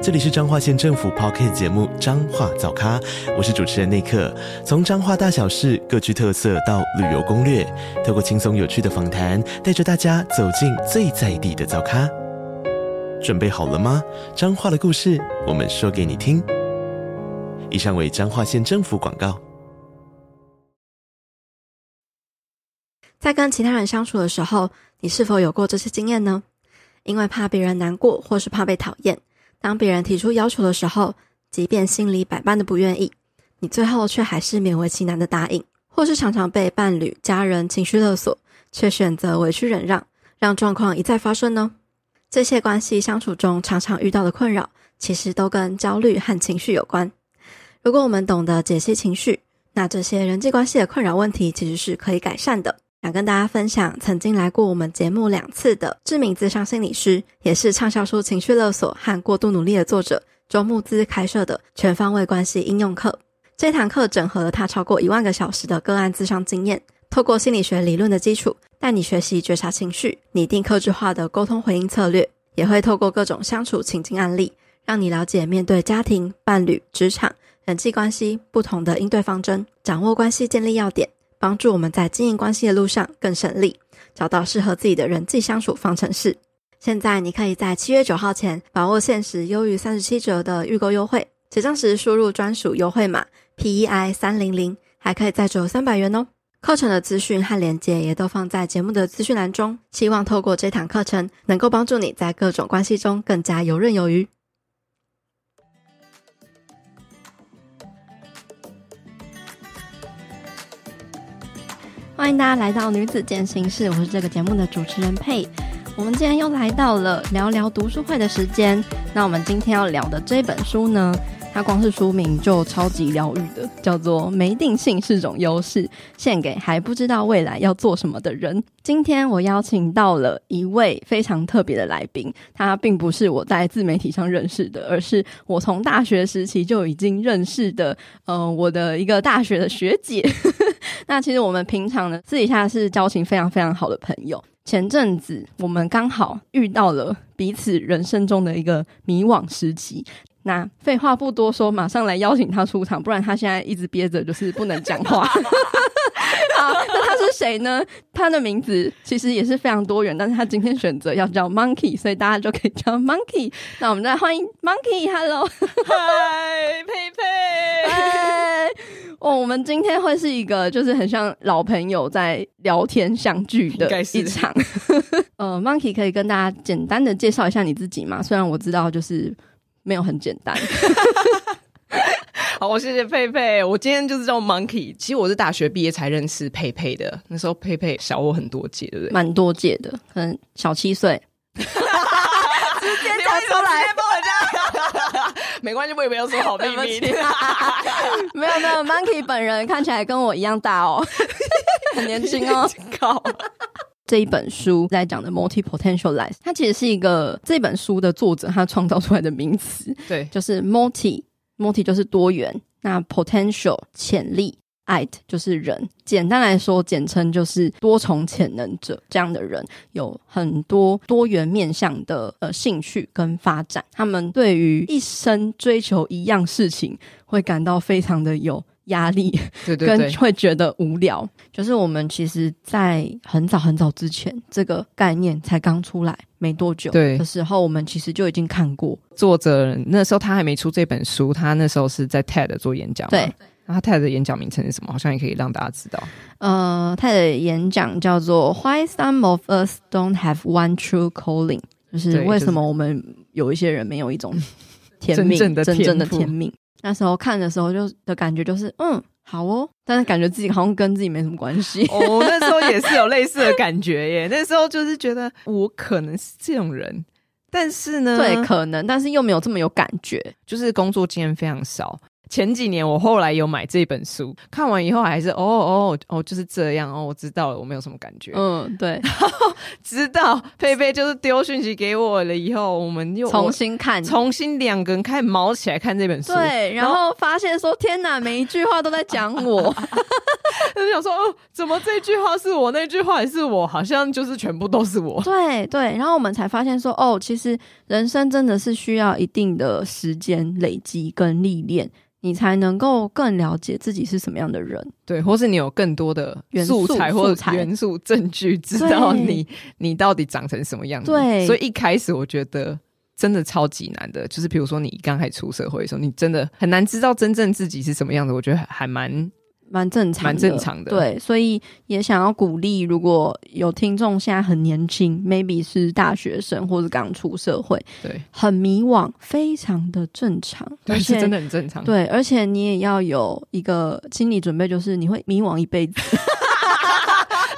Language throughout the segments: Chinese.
这里是彰化县政府 Podcast 节目《彰化早咖》，我是主持人内克。从彰化大小事各具特色到旅游攻略，透过轻松有趣的访谈，带着大家走进最在地的早咖。准备好了吗？彰化的故事，我们说给你听。以上为彰化县政府广告。在跟其他人相处的时候，你是否有过这些经验呢？因为怕别人难过，或是怕被讨厌。当别人提出要求的时候，即便心里百般的不愿意，你最后却还是勉为其难的答应；或是常常被伴侣、家人情绪勒索，却选择委屈忍让，让状况一再发生呢？这些关系相处中常常遇到的困扰，其实都跟焦虑和情绪有关。如果我们懂得解析情绪，那这些人际关系的困扰问题其实是可以改善的。想跟大家分享，曾经来过我们节目两次的知名咨商心理师，也是畅销书《情绪勒索和过度努力》的作者周慕姿开设的全方位关系应用课。这堂课整合了他超过一万个小时的个案咨商经验，透过心理学理论的基础，带你学习觉察情绪，拟定客制化的沟通回应策略，也会透过各种相处情境案例，让你了解面对家庭、伴侣、职场、人际关系不同的应对方针，掌握关系建立要点。帮助我们在经营关系的路上更省力，找到适合自己的人际相处方程式。现在你可以在七月九号前把握限时优于三十七折的预购优惠，结账时输入专属优惠码 PEI 三零零，还可以再折三百元哦。课程的资讯和链接也都放在节目的资讯栏中，希望透过这堂课程能够帮助你在各种关系中更加游刃有余。欢迎大家来到女子健行室，我是这个节目的主持人佩。我们今天又来到了聊聊读书会的时间。那我们今天要聊的这本书呢，它光是书名就超级疗愈的，叫做《没定性是种优势》，献给还不知道未来要做什么的人。今天我邀请到了一位非常特别的来宾，他并不是我在自媒体上认识的，而是我从大学时期就已经认识的，呃，我的一个大学的学姐。那其实我们平常呢，私底下是交情非常非常好的朋友。前阵子我们刚好遇到了彼此人生中的一个迷惘时期。那废话不多说，马上来邀请他出场，不然他现在一直憋着，就是不能讲话。好，那他是谁呢？他的名字其实也是非常多元，但是他今天选择要叫 Monkey，所以大家就可以叫 Monkey。那我们再欢迎 Monkey，Hello，嗨，佩佩，嗨。哦，我们今天会是一个就是很像老朋友在聊天相聚的一场。呃，Monkey 可以跟大家简单的介绍一下你自己吗？虽然我知道就是没有很简单。好，我谢谢佩佩。我今天就是叫 Monkey。其实我是大学毕业才认识佩佩的，那时候佩佩小我很多届，对不对？蛮多届的，可能小七岁。直接讲出来没关系，我也没有说好秘密。没有没有，Monkey 本人看起来跟我一样大哦，很年轻哦。靠，这一本书在讲的 multi-potentialize，它其实是一个这本书的作者他创造出来的名词。对，就是 multi，multi 就是多元，那 potential 潜力。爱就是人，简单来说，简称就是多重潜能者。这样的人有很多多元面向的呃兴趣跟发展。他们对于一生追求一样事情，会感到非常的有压力，对对对，跟会觉得无聊。就是我们其实，在很早很早之前，这个概念才刚出来没多久的时候，我们其实就已经看过。作者那时候他还没出这本书，他那时候是在 TED 做演讲。对。那他 TED 的演讲名称是什么？好像也可以让大家知道。呃，TED 的演讲叫做 “Why Some of Us Don't Have One True Calling”，就是为什么我们有一些人没有一种 天命，真正的天命。那时候看的时候就的感觉就是，嗯，好哦，但是感觉自己好像跟自己没什么关系。哦，那时候 也是有类似的感觉耶。那时候就是觉得我可能是这种人，但是呢，对，可能，但是又没有这么有感觉，就是工作经验非常少。前几年我后来有买这本书，看完以后还是哦哦哦，就是这样哦，我知道了，我没有什么感觉。嗯，对。然后直到佩佩就是丢讯息给我了以后，我们又重新看，重新两个人开始毛起来看这本书。对，然后，发现说天哪，每一句话都在讲我，就想说哦，怎么这句话是我，那句话也是我，好像就是全部都是我。对对，然后我们才发现说哦，其实人生真的是需要一定的时间累积跟历练。你才能够更了解自己是什么样的人，对，或是你有更多的素材或者元素证据，知道你你到底长成什么样子。对，所以一开始我觉得真的超级难的，就是比如说你刚开始出社会的时候，你真的很难知道真正自己是什么样子。我觉得还蛮。蛮正常，蛮正常的。对，所以也想要鼓励，如果有听众现在很年轻，maybe 是大学生或者刚出社会，对，很迷惘，非常的正常，对，是真的很正常。对，而且你也要有一个心理准备，就是你会迷惘一辈子。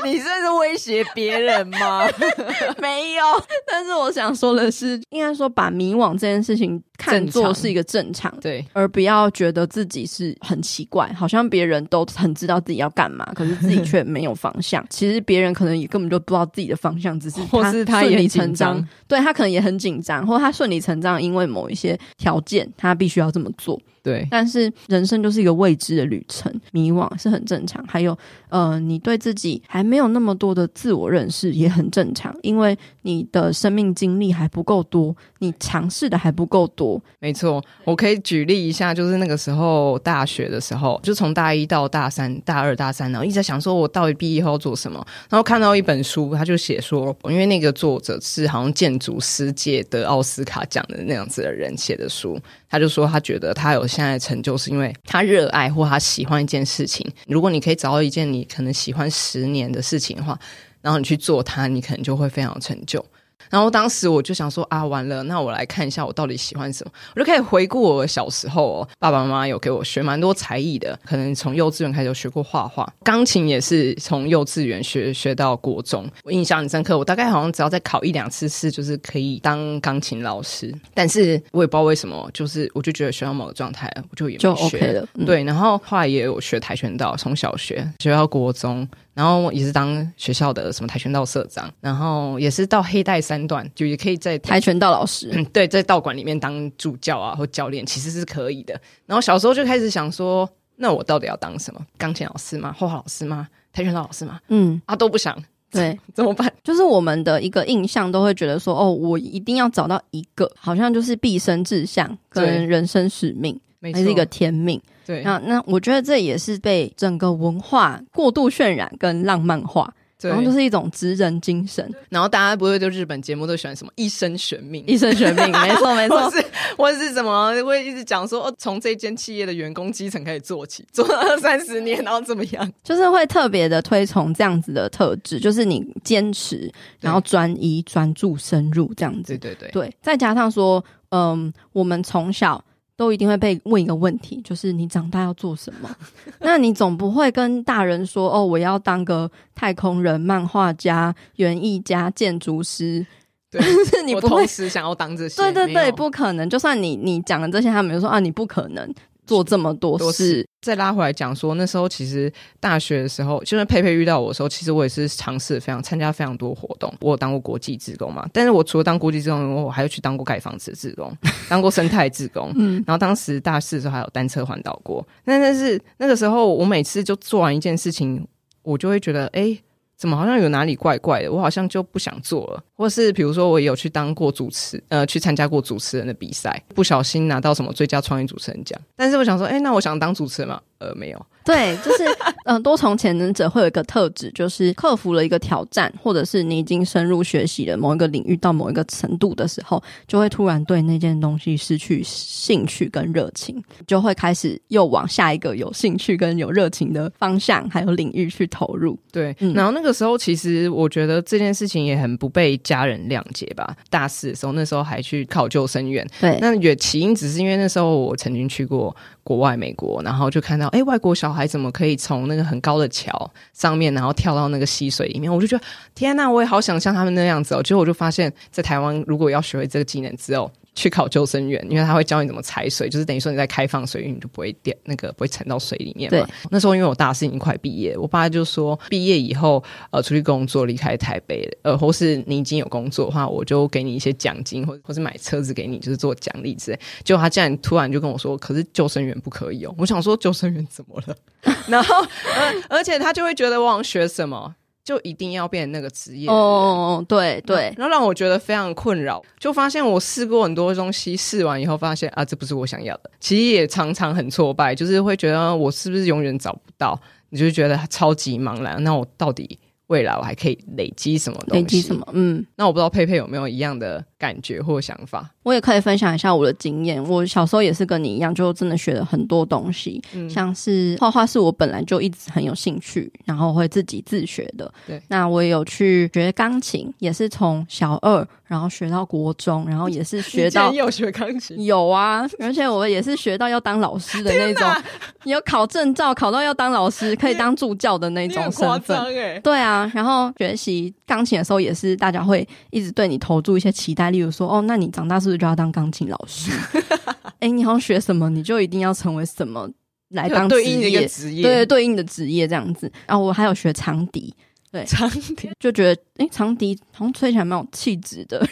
你这是威胁别人吗？没有，但是我想说的是，应该说把迷惘这件事情看作是一个正常，对，而不要觉得自己是很奇怪，好像别人都很知道自己要干嘛，可是自己却没有方向。其实别人可能也根本就不知道自己的方向，只是或是他顺理成章，对，他可能也很紧张，或他顺理成章，因为某一些条件，他必须要这么做。对，但是人生就是一个未知的旅程，迷惘是很正常。还有，呃，你对自己还没有那么多的自我认识也很正常，因为你的生命经历还不够多，你尝试的还不够多。没错，我可以举例一下，就是那个时候大学的时候，就从大一到大三、大二、大三，然后一直在想说，我到底毕业后要做什么？然后看到一本书，他就写说，因为那个作者是好像建筑师界的奥斯卡奖的那样子的人写的书，他就说他觉得他有。现在的成就是因为他热爱或他喜欢一件事情。如果你可以找到一件你可能喜欢十年的事情的话，然后你去做它，你可能就会非常成就。然后当时我就想说啊，完了，那我来看一下我到底喜欢什么。我就可以回顾我小时候哦，爸爸妈妈有给我学蛮多才艺的，可能从幼稚园开始有学过画画，钢琴也是从幼稚园学学到国中。我印象很深刻，我大概好像只要再考一两次试，就是可以当钢琴老师。但是我也不知道为什么，就是我就觉得学到某个状态，我就也就 OK 了。嗯、对，然后后来也有学跆拳道，从小学学到国中。然后也是当学校的什么跆拳道社长，然后也是到黑带三段，就也可以在跆拳道老师，嗯，对，在道馆里面当助教啊或教练，其实是可以的。然后小时候就开始想说，那我到底要当什么？钢琴老师吗？画画老师吗？跆拳道老师吗？嗯，啊都不想，对，怎么办？就是我们的一个印象都会觉得说，哦，我一定要找到一个，好像就是毕生志向跟人生使命，还是一个天命。对，那那我觉得这也是被整个文化过度渲染跟浪漫化，对，然后就是一种职人精神。然后大家不会就日本节目都喜欢什么一生悬命，一生悬命，没错没错，或是或是什么会一直讲说哦，从这间企业的员工基层开始做起，做了二三十年，然后怎么样？就是会特别的推崇这样子的特质，就是你坚持，然后专一、专注、深入这样子。对对对对，再加上说，嗯，我们从小。都一定会被问一个问题，就是你长大要做什么？那你总不会跟大人说哦，我要当个太空人、漫画家、园艺家、建筑师。对，是 你不会同时想要当这些？对对对，不可能。就算你你讲了这些，他们就说啊，你不可能。做这么多事，再拉回来讲说，那时候其实大学的时候，就是佩佩遇到我的时候，其实我也是尝试非常参加非常多活动。我有当过国际志工嘛，但是我除了当国际志工，我还有去当过盖房子的志工，当过生态志工。嗯，然后当时大四的时候还有单车环岛过。那但是那个时候，我每次就做完一件事情，我就会觉得，哎、欸。怎么好像有哪里怪怪的？我好像就不想做了，或是比如说我有去当过主持，呃，去参加过主持人的比赛，不小心拿到什么最佳创意主持人奖。但是我想说，哎，那我想当主持人吗？呃，没有。对，就是嗯、呃，多重潜能者会有一个特质，就是克服了一个挑战，或者是你已经深入学习了某一个领域到某一个程度的时候，就会突然对那件东西失去兴趣跟热情，就会开始又往下一个有兴趣跟有热情的方向还有领域去投入。对，嗯、然后那个时候其实我觉得这件事情也很不被家人谅解吧。大四的时候，那时候还去考救生员，对，那也起因只是因为那时候我曾经去过国外美国，然后就看到哎，外国小孩怎么可以从那个很高的桥上面，然后跳到那个溪水里面？我就觉得天哪，我也好想像他们那样子哦。结果我就发现，在台湾如果要学会这个技能之后，去考救生员，因为他会教你怎么踩水，就是等于说你在开放水域你就不会掉那个不会沉到水里面嘛。对，那时候因为我大四已经快毕业，我爸就说毕业以后呃出去工作离开台北，呃或是你已经有工作的话，我就给你一些奖金，或或是买车子给你，就是做奖励之类。结果他竟然突然就跟我说，可是救生员不可以哦。我想说救生员怎么了？然后呃而且他就会觉得我想学什么。就一定要变成那个职业哦，对对，然后让我觉得非常困扰。就发现我试过很多东西，试完以后发现啊，这不是我想要的。其实也常常很挫败，就是会觉得我是不是永远找不到？你就觉得超级茫然。那我到底未来我还可以累积什么东西？累积什么？嗯，那我不知道佩佩有没有一样的感觉或想法？我也可以分享一下我的经验。我小时候也是跟你一样，就真的学了很多东西，嗯、像是画画是我本来就一直很有兴趣，然后会自己自学的。对，那我也有去学钢琴，也是从小二然后学到国中，然后也是学到你有学钢琴，有啊，而且我也是学到要当老师的那种，有考证照考到要当老师，可以当助教的那种身份。欸、对啊，然后学习钢琴的时候也是大家会一直对你投注一些期待，例如说哦，那你长大是不是就要当钢琴老师？哎、欸，你好像学什么，你就一定要成为什么来当职业，对应的一个职业，对对应的职业这样子。然后我还有学长笛，对 长笛就觉得哎、欸，长笛好像吹起来蛮有气质的。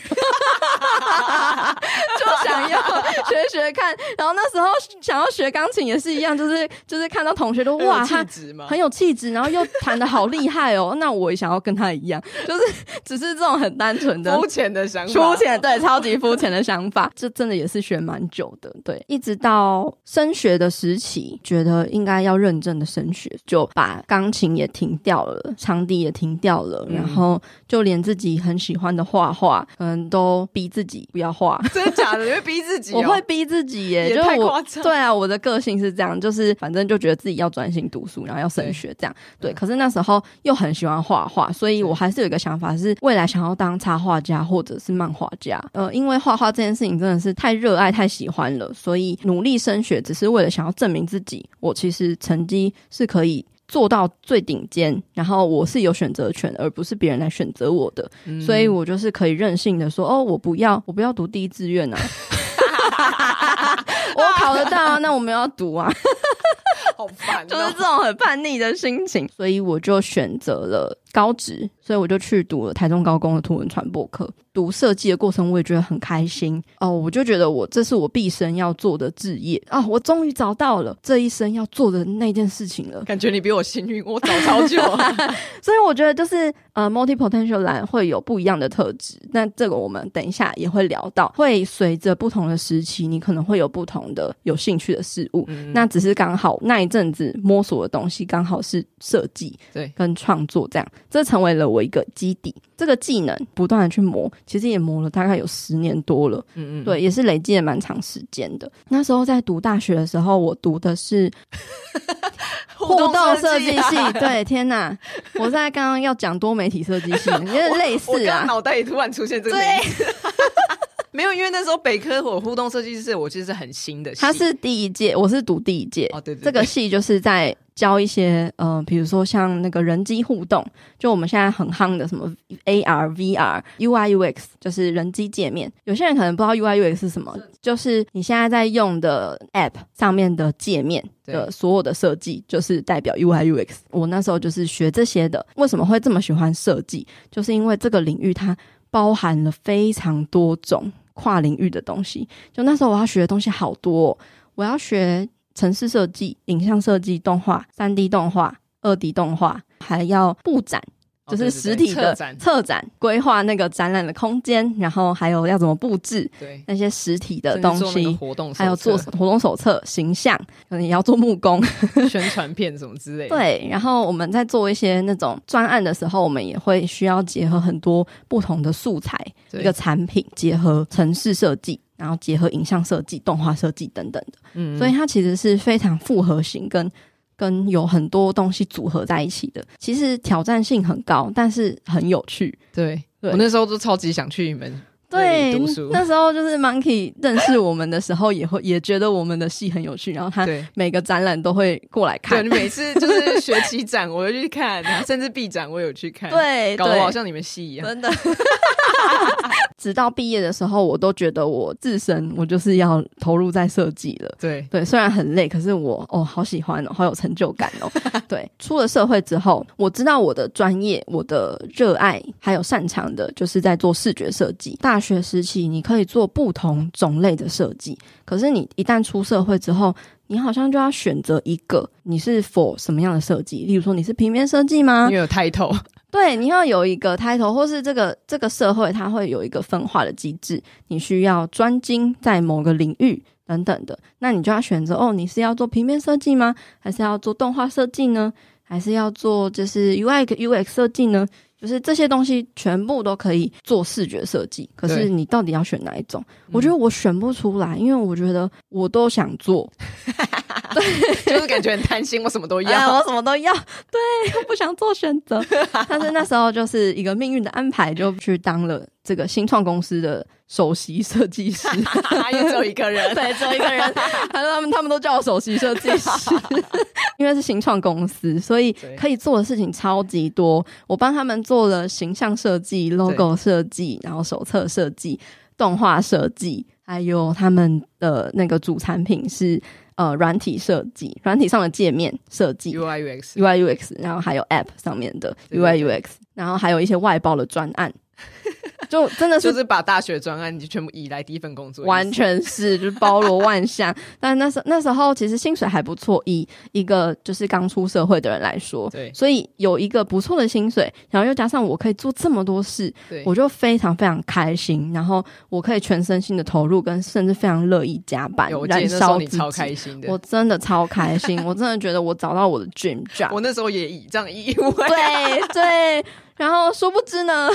就想要 学学看，然后那时候想要学钢琴也是一样，就是就是看到同学都哇，他很有气质，然后又弹的好厉害哦，那我也想要跟他一样，就是只是这种很单纯的肤浅的想法，肤浅对，超级肤浅的想法，这真的也是学蛮久的，对，一直到升学的时期，觉得应该要认真的升学，就把钢琴也停掉了，长笛也停掉了，然后就连自己很喜欢的画画，可能都逼自己不要画，真的假的？你会逼自己、哦？我会逼自己耶，就太夸张。对啊，我的个性是这样，就是反正就觉得自己要专心读书，然后要升学这样。对，对，可是那时候又很喜欢画画，所以我还是有一个想法，是未来想要当插画家或者是漫画家。呃，因为画画这件事情真的是太热爱、太喜欢了，所以努力升学只是为了想要证明自己，我其实成绩是可以做到最顶尖，然后我是有选择权，而不是别人来选择我的，嗯、所以我就是可以任性的说，哦，我不要，我不要读第一志愿啊。我考得到啊，那我们要读啊，好烦，就是这种很叛逆的心情，所以我就选择了高职，所以我就去读了台中高工的图文传播课。读设计的过程，我也觉得很开心哦。我就觉得我这是我毕生要做的志业啊！我终于找到了这一生要做的那件事情了。感觉你比我幸运，我找超久。所以我觉得就是呃，multi potential 蓝会有不一样的特质。那这个我们等一下也会聊到，会随着不同的时期，你可能会有不同的有兴趣的事物。嗯、那只是刚好那一阵子摸索的东西刚好是设计，对，跟创作这样，这成为了我一个基底。这个技能不断的去磨，其实也磨了大概有十年多了。嗯嗯，对，也是累积了蛮长时间的。那时候在读大学的时候，我读的是 互动设计系。对，天哪！我在刚刚要讲多媒体设计系，有点类似啊。脑袋里突然出现这个名字。对没有，因为那时候北科我互动设计师，我其实是很新的系。他是第一届，我是读第一届。哦，对对，对，这个系就是在。教一些呃，比如说像那个人机互动，就我们现在很夯的什么 AR、VR、UI、UX，就是人机界面。有些人可能不知道 UI、UX 是什么，就是你现在在用的 App 上面的界面的所有的设计，就是代表 UI、UX。我那时候就是学这些的。为什么会这么喜欢设计？就是因为这个领域它包含了非常多种跨领域的东西。就那时候我要学的东西好多，我要学。城市设计、影像设计、动画、三 D 动画、二 D 动画，还要布展，就是实体的策展，规划那个展览的空间，然后还有要怎么布置，对。那些实体的东西，活动还有做活动手册、形象，可能也要做木工、宣传片什么之类的。对，然后我们在做一些那种专案的时候，我们也会需要结合很多不同的素材，一个产品结合城市设计。然后结合影像设计、动画设计等等的，嗯，所以它其实是非常复合型，跟跟有很多东西组合在一起的。其实挑战性很高，但是很有趣。对，对我那时候都超级想去你们对。那时候就是 Monkey 认识我们的时候，也会也觉得我们的戏很有趣，然后他每个展览都会过来看。对，每次就是学期展我就去看，甚至毕展我有去看。对，搞得好像你们戏一样，真的。直到毕业的时候，我都觉得我自身我就是要投入在设计了。对对，虽然很累，可是我哦好喜欢哦，好有成就感哦。对，出了社会之后，我知道我的专业、我的热爱还有擅长的，就是在做视觉设计。大学时期你可以做不同种类的设计，可是你一旦出社会之后，你好像就要选择一个，你是 for 什么样的设计？例如说你是平面设计吗？你有 title。对，你要有一个 title，或是这个这个社会它会有一个分化的机制，你需要专精在某个领域等等的，那你就要选择哦，你是要做平面设计吗？还是要做动画设计呢？还是要做就是 UI UX 设计呢？就是这些东西全部都可以做视觉设计，可是你到底要选哪一种？我觉得我选不出来，因为我觉得我都想做。对，就是感觉很贪心，我什么都要，哎，我什么都要。对，我不想做选择。但是那时候就是一个命运的安排，就去当了这个新创公司的首席设计师。也只有一个人，对，只有一个人。他 说他们他们都叫我首席设计师，因为是新创公司，所以可以做的事情超级多。我帮他们做了形象设计、logo 设计，然后手册设计、动画设计，还有他们的那个主产品是。呃，软体设计，软体上的界面设计，UI UX，UI UX，然后还有 App 上面的 UI UX，然后还有一些外包的专案。就真的是就是把大学专案就全部移来第一份工作，完全是就是包罗万象。但那时那时候其实薪水还不错，以一个就是刚出社会的人来说，对，所以有一个不错的薪水，然后又加上我可以做这么多事，对，我就非常非常开心。然后我可以全身心的投入，跟甚至非常乐意加班，燃烧自己。超开心的，我真的超开心，我真的觉得我找到我的 dream job。我那时候也以这样以为，对对。然后殊不知呢，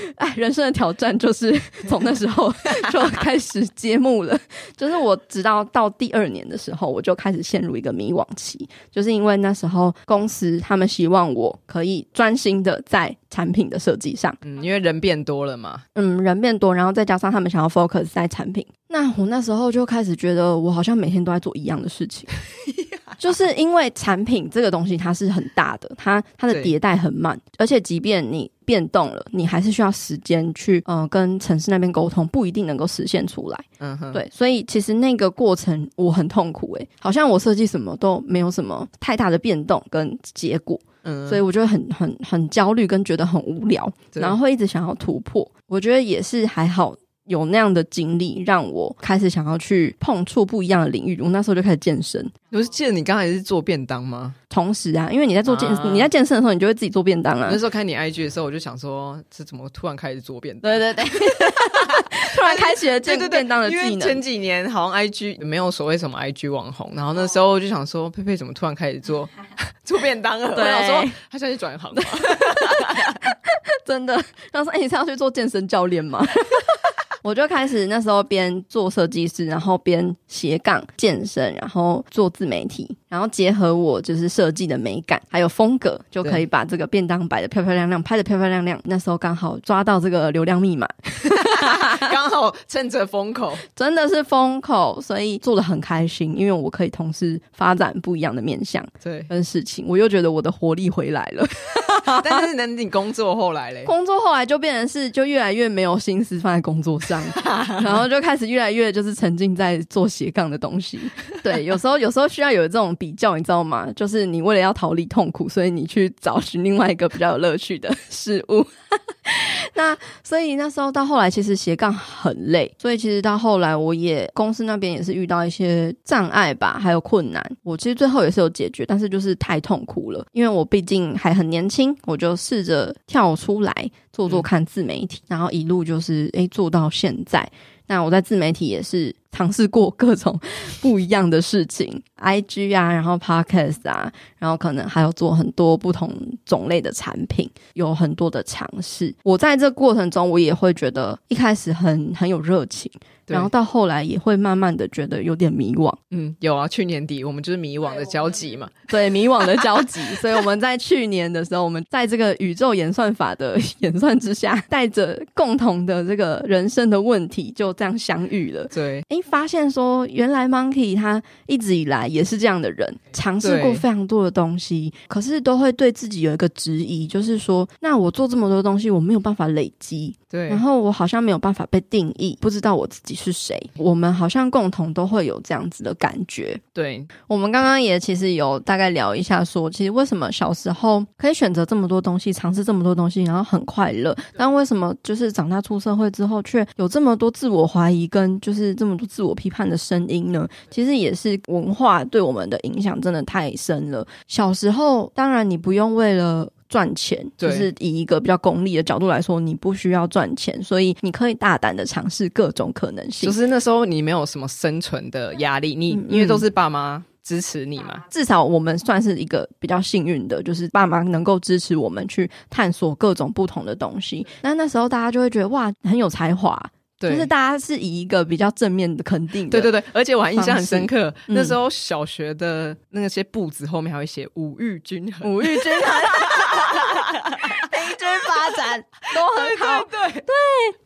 哎，人生的挑战就是从那时候 就开始揭幕了。就是我直到到第二年的时候，我就开始陷入一个迷惘期，就是因为那时候公司他们希望我可以专心的在产品的设计上，嗯，因为人变多了嘛，嗯，人变多，然后再加上他们想要 focus 在产品，那我那时候就开始觉得我好像每天都在做一样的事情。就是因为产品这个东西它是很大的，它它的迭代很慢，而且即便你变动了，你还是需要时间去呃跟城市那边沟通，不一定能够实现出来。嗯哼，对，所以其实那个过程我很痛苦诶、欸，好像我设计什么都没有什么太大的变动跟结果，嗯，所以我就会很很很焦虑跟觉得很无聊，然后会一直想要突破。我觉得也是还好。有那样的经历，让我开始想要去碰触不一样的领域。我那时候就开始健身。我是记得你刚才是做便当吗？同时啊，因为你在做健、啊、你在健身的时候，你就会自己做便当啊。那时候看你 IG 的时候，我就想说，这怎么突然开始做便当？对对对，突然开启了做便当的技能。前几年好像 IG 没有所谓什么 IG 网红，然后那时候我就想说，佩佩怎么突然开始做 做便当了？对，我想说他现在转行了，真的。然后说，哎、欸，你是要去做健身教练吗？我就开始那时候边做设计师，然后边斜杠健身，然后做自媒体，然后结合我就是设计的美感还有风格，就可以把这个便当摆的漂漂亮亮，拍的漂漂亮亮。那时候刚好抓到这个流量密码 刚好趁着风口，真的是风口，所以做的很开心，因为我可以同时发展不一样的面向，对，跟事情，我又觉得我的活力回来了。但是，那你工作后来嘞？工作后来就变成是，就越来越没有心思放在工作上，然后就开始越来越就是沉浸在做斜杠的东西。对，有时候有时候需要有这种比较，你知道吗？就是你为了要逃离痛苦，所以你去找寻另外一个比较有乐趣的事物。那所以那时候到后来，其实斜杠很累，所以其实到后来，我也公司那边也是遇到一些障碍吧，还有困难。我其实最后也是有解决，但是就是太痛苦了，因为我毕竟还很年轻，我就试着跳出来做做看自媒体，嗯、然后一路就是诶做到现在。那我在自媒体也是尝试过各种不一样的事情，IG 啊，然后 Podcast 啊，然后可能还有做很多不同种类的产品，有很多的尝试。我在这过程中，我也会觉得一开始很很有热情。然后到后来也会慢慢的觉得有点迷惘。嗯，有啊，去年底我们就是迷惘的交集嘛。对，迷惘的交集。所以我们在去年的时候，我们在这个宇宙演算法的 演算算之下，带着共同的这个人生的问题，就这样相遇了。对，哎，发现说原来 Monkey 他一直以来也是这样的人，尝试过非常多的东西，可是都会对自己有一个质疑，就是说，那我做这么多东西，我没有办法累积。对，然后我好像没有办法被定义，不知道我自己是谁。我们好像共同都会有这样子的感觉。对，我们刚刚也其实有大概聊一下说，说其实为什么小时候可以选择这么多东西，尝试这么多东西，然后很快乐，但为什么就是长大出社会之后，却有这么多自我怀疑跟就是这么多自我批判的声音呢？其实也是文化对我们的影响真的太深了。小时候，当然你不用为了。赚钱就是以一个比较功利的角度来说，你不需要赚钱，所以你可以大胆的尝试各种可能性。就是那时候你没有什么生存的压力，你因为都是爸妈支持你嘛。至少我们算是一个比较幸运的，就是爸妈能够支持我们去探索各种不同的东西。那那时候大家就会觉得哇，很有才华。对，就是大家是以一个比较正面的肯定的，对对对，而且我还印象很深刻，嗯、那时候小学的那些簿子后面还会写“五育均衡”，五育均衡，平均发展。都很好，对对，对，对，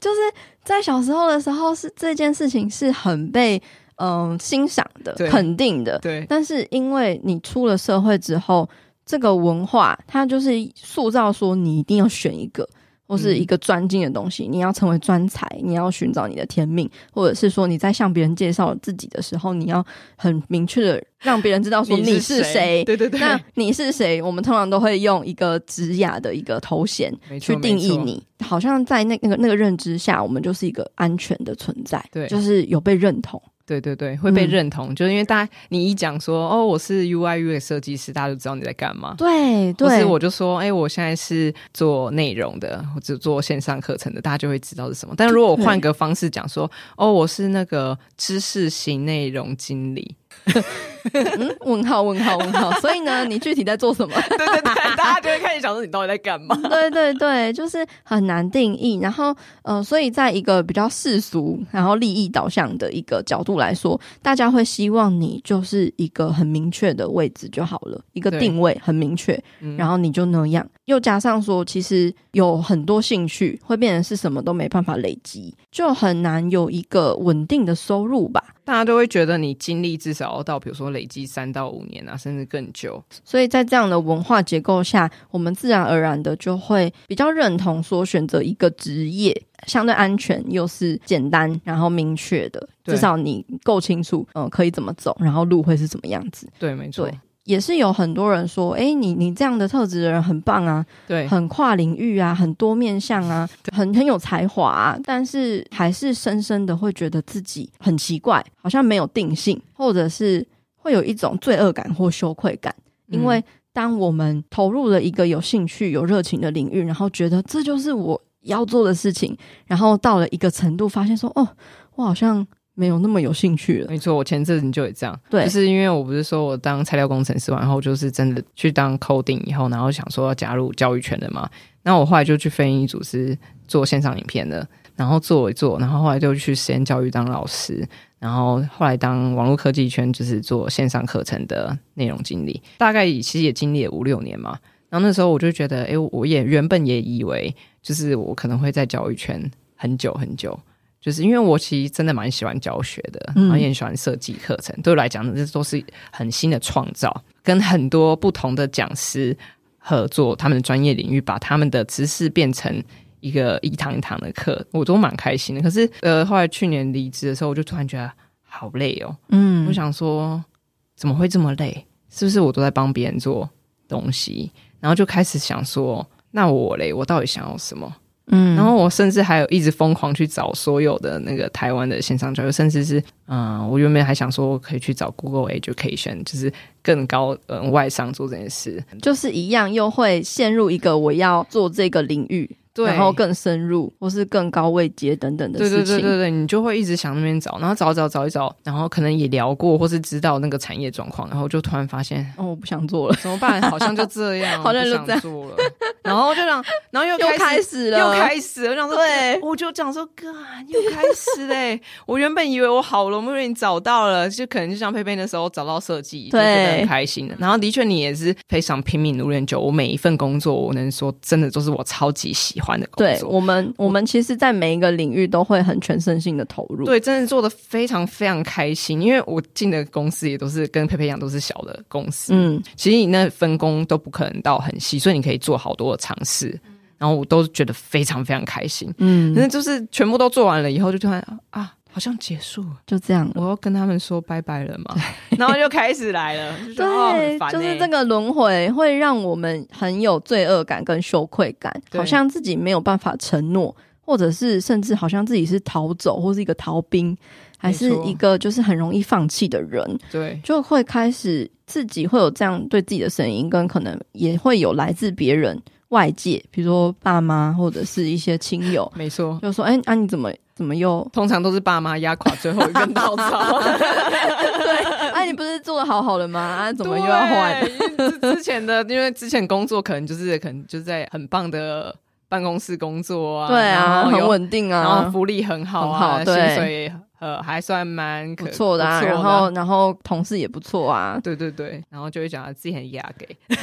就是在小时候的时候，是这件事情是很被嗯欣赏的、肯定的，对。但是因为你出了社会之后，这个文化它就是塑造说你一定要选一个。或是一个专精的东西，你要成为专才，你要寻找你的天命，或者是说你在向别人介绍自己的时候，你要很明确的让别人知道说你是谁。对对对，那你是谁？我们通常都会用一个职雅的一个头衔去定义你，好像在那那个那个认知下，我们就是一个安全的存在，对，就是有被认同。对对对，会被认同，嗯、就是因为大家你一讲说哦，我是 UI UX 设计师，大家就知道你在干嘛。对对，或是我就说哎，我现在是做内容的，或者做线上课程的，大家就会知道是什么。但如果我换个方式讲说，哦，我是那个知识型内容经理。嗯，问号问号问号，所以呢，你具体在做什么？对对对，大家就会开始想说你到底在干嘛？对对对，就是很难定义。然后，呃，所以在一个比较世俗、然后利益导向的一个角度来说，大家会希望你就是一个很明确的位置就好了，一个定位很明确，然后你就那样。又加上说，其实有很多兴趣会变成是什么都没办法累积，就很难有一个稳定的收入吧。大家都会觉得你经历至少要到，比如说累积三到五年啊，甚至更久。所以在这样的文化结构下，我们自然而然的就会比较认同说，选择一个职业相对安全，又是简单然后明确的，至少你够清楚，嗯、呃，可以怎么走，然后路会是什么样子。对，没错。也是有很多人说，哎、欸，你你这样的特质的人很棒啊，对，很跨领域啊，很多面向啊，很很有才华啊，但是还是深深的会觉得自己很奇怪，好像没有定性，或者是会有一种罪恶感或羞愧感，因为当我们投入了一个有兴趣、有热情的领域，然后觉得这就是我要做的事情，然后到了一个程度，发现说，哦，我好像。没有那么有兴趣了。没错，我前阵子就也这样。对，就是因为我不是说我当材料工程师完后，就是真的去当 coding 以后，然后想说要加入教育圈的嘛。那我后来就去飞鹰组织做线上影片的，然后做一做，然后后来就去实验教育当老师，然后后来当网络科技圈就是做线上课程的内容经理，大概其实也经历了五六年嘛。然后那时候我就觉得，哎，我也原本也以为就是我可能会在教育圈很久很久。就是因为我其实真的蛮喜欢教学的，然后也很喜欢设计课程。嗯、对我来讲，这都是很新的创造，跟很多不同的讲师合作，他们的专业领域，把他们的知识变成一个一堂一堂的课，我都蛮开心的。可是，呃，后来去年离职的时候，我就突然觉得好累哦。嗯，我想说，怎么会这么累？是不是我都在帮别人做东西？然后就开始想说，那我嘞，我到底想要什么？嗯，然后我甚至还有一直疯狂去找所有的那个台湾的线上教育，甚至是嗯、呃，我原本还想说我可以去找 Google Education，就是更高嗯外商做这件事，就是一样又会陷入一个我要做这个领域。对，然后更深入，或是更高位阶等等的事情。对对对对对，你就会一直想那边找，然后找找找一找，然后可能也聊过，或是知道那个产业状况，然后就突然发现，哦，我不想做了，怎么办？好像就这样，好像就这样做了。然后就让，然后又开始，又开始了，又开始了。我想说，对，我就讲说，哥，又开始嘞。我原本以为我好了，我们已经找到了，就可能就像佩佩那时候找到设计，就觉得很开心的。然后的确，你也是非常拼命努力很久。我每一份工作，我能说真的都是我超级喜欢的工作。对我们，我们其实，在每一个领域都会很全身心的投入。对，真的做的非常非常开心。因为我进的公司也都是跟佩佩一样，都是小的公司。嗯，其实你那分工都不可能到很细，所以你可以做好多的尝试。然后我都觉得非常非常开心。嗯，那就是全部都做完了以后，就突然啊。好像结束了，就这样。我要跟他们说拜拜了嘛，然后就开始来了。对，欸、就是这个轮回会让我们很有罪恶感跟羞愧感，好像自己没有办法承诺，或者是甚至好像自己是逃走或是一个逃兵，还是一个就是很容易放弃的人。对，就会开始自己会有这样对自己的声音，跟可能也会有来自别人。外界，比如说爸妈或者是一些亲友，没错，就说：“哎、欸，啊，你怎么怎么又？通常都是爸妈压垮最后一根稻草。对，啊，你不是做的好好的吗？啊，怎么又要换？之前的，因为之前工作可能就是可能就是在很棒的办公室工作啊，对啊，很稳定啊，然后福利很好啊，很好，薪水。”呃，还算蛮不错的，啊，然后然后同事也不错啊，对对对，然后就会讲自己很压给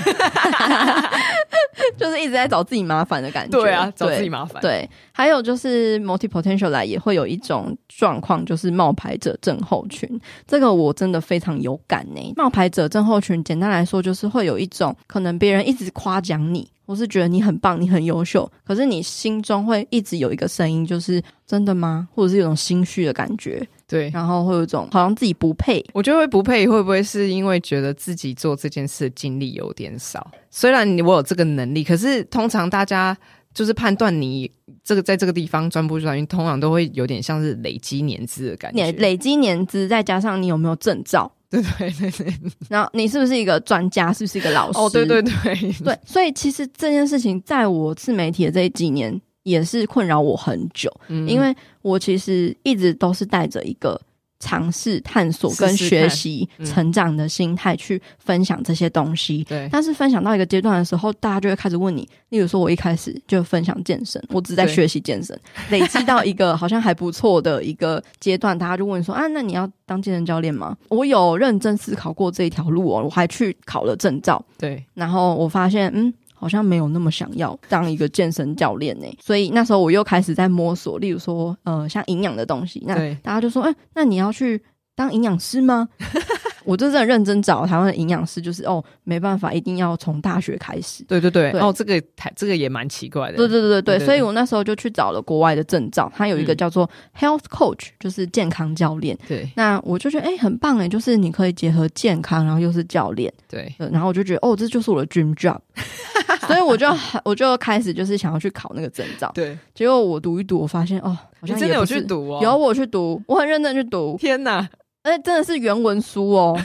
就是一直在找自己麻烦的感觉，对啊，找自己麻烦。对，还有就是 multi potential 来也会有一种状况，就是冒牌者症候群，这个我真的非常有感呢。冒牌者症候群简单来说就是会有一种可能别人一直夸奖你。我是觉得你很棒，你很优秀，可是你心中会一直有一个声音，就是真的吗？或者是有种心虚的感觉，对，然后会有一种好像自己不配。我觉得会不配，会不会是因为觉得自己做这件事的经历有点少？虽然我有这个能力，可是通常大家就是判断你这个在这个地方专不专业，通常都会有点像是累积年资的感觉。累积年资，再加上你有没有证照？对对对对，然后你是不是一个专家？是不是一个老师？哦，对对对 对，所以其实这件事情在我自媒体的这几年也是困扰我很久，嗯，因为我其实一直都是带着一个。尝试探索跟学习成长的心态去分享这些东西，对。但是分享到一个阶段的时候，大家就会开始问你。例如说，我一开始就分享健身，我只在学习健身，累积到一个好像还不错的一个阶段，大家就问说：“啊，那你要当健身教练吗？”我有认真思考过这一条路哦，我还去考了证照。对。然后我发现，嗯。好像没有那么想要当一个健身教练呢，所以那时候我又开始在摸索，例如说，呃，像营养的东西，那大家就说，哎、欸，那你要去当营养师吗？我就真的认真找台湾的营养师，就是哦，没办法，一定要从大学开始。对对对，对哦，这个台这个也蛮奇怪的。对对对对对，所以我那时候就去找了国外的证照，它有一个叫做 Health Coach，就是健康教练。对，那我就觉得哎、欸，很棒哎，就是你可以结合健康，然后又是教练。对，然后我就觉得哦，这就是我的 dream job，所以我就我就开始就是想要去考那个证照。对，结果我读一读，我发现哦，好像真的有去读哦，有我去读，我很认真去读。天哪！哎，真的是原文书哦，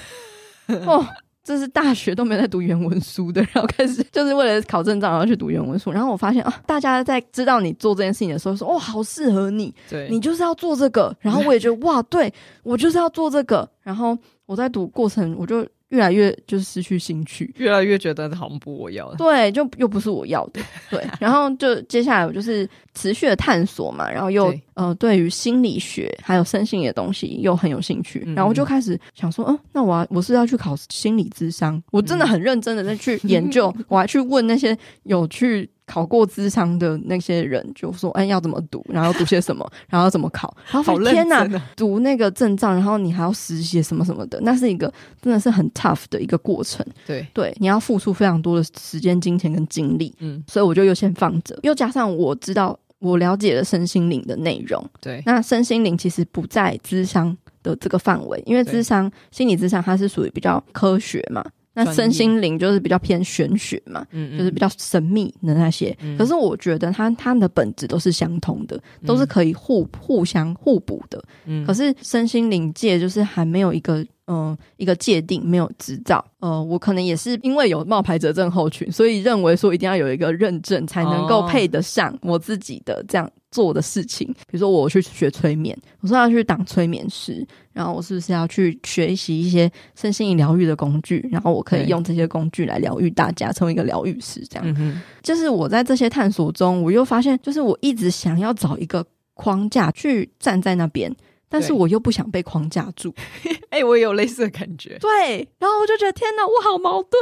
哦，这是大学都没在读原文书的，然后开始就是为了考证照，然后去读原文书。然后我发现啊，大家在知道你做这件事情的时候说，哦，好适合你，对，你就是要做这个。然后我也觉得哇，对，我就是要做这个。然后我在读过程，我就。越来越就是失去兴趣，越来越觉得好像不我要的，对，就又不是我要的，对。然后就接下来我就是持续的探索嘛，然后又对。呃，对于心理学还有身心的东西又很有兴趣，然后我就开始想说，嗯，那我要我是要去考心理智商，我真的很认真的在去研究，我还去问那些有去。考过咨商的那些人就说：“哎，要怎么读？然后读些什么？然后怎么考？然后天哪，读那个证照，然后你还要实习什么什么的，那是一个真的是很 tough 的一个过程。对对，你要付出非常多的时间、金钱跟精力。嗯，所以我就又先放着，又加上我知道我了解了身心灵的内容。对，那身心灵其实不在咨商的这个范围，因为咨商心理咨商它是属于比较科学嘛。”那身心灵就是比较偏玄学嘛，嗯，就是比较神秘的那些。嗯、可是我觉得它它的本质都是相通的，嗯、都是可以互互相互补的。嗯，可是身心灵界就是还没有一个嗯、呃、一个界定，没有执照。呃，我可能也是因为有冒牌者症候群，所以认为说一定要有一个认证才能够配得上我自己的这样。做的事情，比如说我去学催眠，我说要去当催眠师，然后我是不是要去学习一些身心灵疗愈的工具，然后我可以用这些工具来疗愈大家，成为一个疗愈师，这样。嗯。就是我在这些探索中，我又发现，就是我一直想要找一个框架去站在那边。但是我又不想被框架住。哎、欸，我也有类似的感觉。对，然后我就觉得天哪，我好矛盾。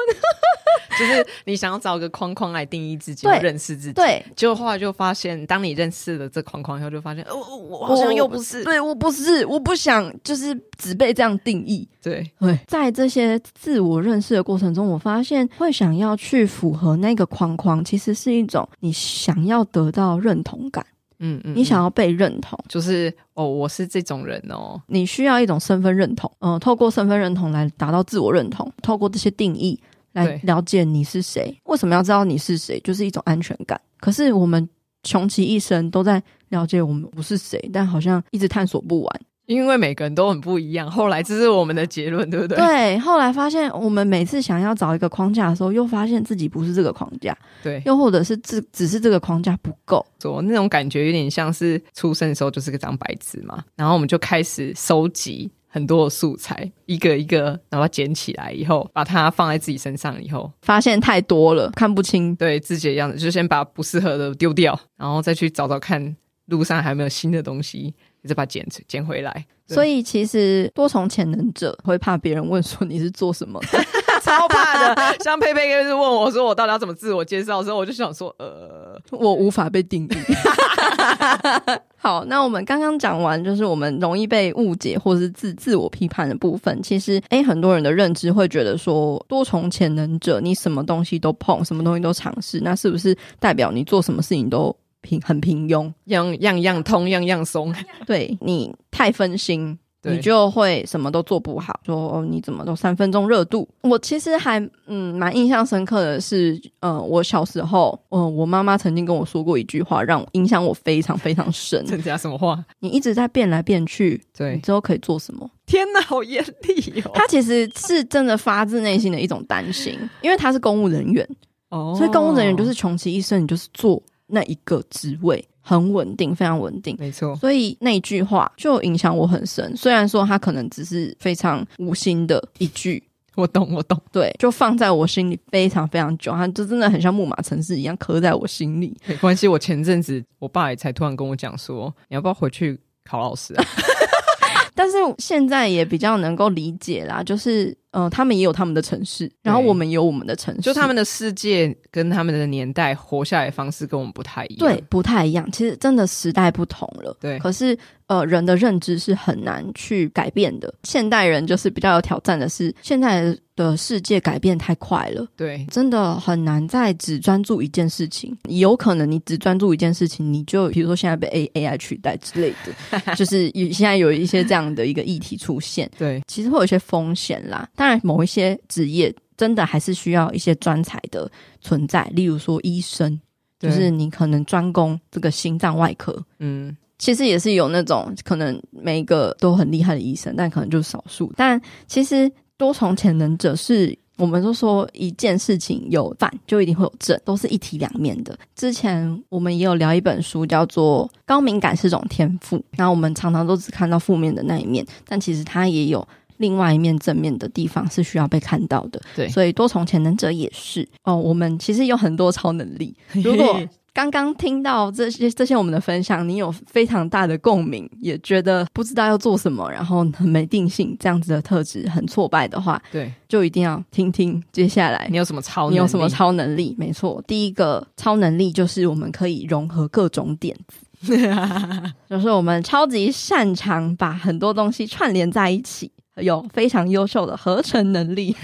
就是你想要找个框框来定义自己，认识自己。对，结果后来就发现，当你认识了这框框以后，就发现，哦，我好像又不是。对，我不是，我不想就是只被这样定义。对对，在这些自我认识的过程中，我发现会想要去符合那个框框，其实是一种你想要得到认同感。嗯嗯，你想要被认同，就是哦，我是这种人哦。你需要一种身份认同，嗯、呃，透过身份认同来达到自我认同，透过这些定义来了解你是谁。为什么要知道你是谁？就是一种安全感。可是我们穷其一生都在了解我们不是谁，但好像一直探索不完。因为每个人都很不一样，后来这是我们的结论，对不对？对，后来发现我们每次想要找一个框架的时候，又发现自己不是这个框架，对，又或者是只只是这个框架不够，做那种感觉有点像是出生的时候就是个张白纸嘛，然后我们就开始收集很多的素材，一个一个，然后捡起来以后，把它放在自己身上以后，发现太多了，看不清对自己的样子，就先把不适合的丢掉，然后再去找找看路上还有没有新的东西。你再把它捡捡回来，所以其实多重潜能者会怕别人问说你是做什么的，超怕的。像佩佩就是问我说我到底要怎么自我介绍的时候，我就想说呃，我无法被定义。好，那我们刚刚讲完就是我们容易被误解或是自自我批判的部分。其实，诶、欸，很多人的认知会觉得说多重潜能者，你什么东西都碰，什么东西都尝试，那是不是代表你做什么事情都？平很平庸，样样样通，样样松。对，你太分心，你就会什么都做不好。说哦你怎么都三分钟热度。我其实还嗯蛮印象深刻的是，呃，我小时候，嗯、呃，我妈妈曾经跟我说过一句话，让影响我非常非常深。这叫什么话？你一直在变来变去，对，你之后可以做什么？天哪，好严厉哦！他其实是真的发自内心的一种担心，因为他是公务人员哦，所以公务人员就是穷其一生，你就是做。那一个职位很稳定，非常稳定，没错。所以那一句话就影响我很深。虽然说他可能只是非常无心的一句，我懂，我懂。对，就放在我心里非常非常久，他就真的很像木马城市一样刻在我心里。没关系，我前阵子我爸也才突然跟我讲说，你要不要回去考老师啊？但是现在也比较能够理解啦，就是。嗯、呃，他们也有他们的城市，然后我们有我们的城市，就他们的世界跟他们的年代活下来的方式跟我们不太一样，对，不太一样。其实真的时代不同了，对。可是呃，人的认知是很难去改变的。现代人就是比较有挑战的是，现在的世界改变太快了，对，真的很难再只专注一件事情。有可能你只专注一件事情，你就比如说现在被 A A I 取代之类的，就是有现在有一些这样的一个议题出现，对，其实会有一些风险啦。当然，某一些职业真的还是需要一些专才的存在，例如说医生，就是你可能专攻这个心脏外科。嗯，其实也是有那种可能每一个都很厉害的医生，但可能就是少数。但其实多重潜能者是我们都说一件事情有反就一定会有正，都是一体两面的。之前我们也有聊一本书，叫做《高敏感是种天赋》，然后我们常常都只看到负面的那一面，但其实它也有。另外一面正面的地方是需要被看到的，对，所以多重潜能者也是哦。我们其实有很多超能力。如果刚刚听到这些这些我们的分享，你有非常大的共鸣，也觉得不知道要做什么，然后很没定性，这样子的特质很挫败的话，对，就一定要听听接下来你有什么超能力？你有什么超能力？没错，第一个超能力就是我们可以融合各种点子，就是我们超级擅长把很多东西串联在一起。有非常优秀的合成能力，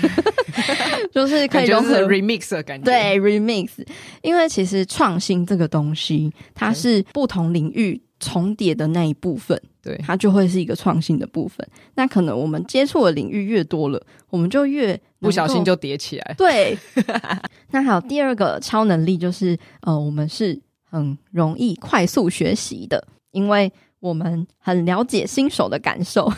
就是可以融合 remix 的感觉。对 remix，因为其实创新这个东西，它是不同领域重叠的那一部分，对，它就会是一个创新的部分。那可能我们接触的领域越多了，我们就越不小心就叠起来。对，那还有第二个超能力就是，呃，我们是很容易快速学习的，因为。我们很了解新手的感受，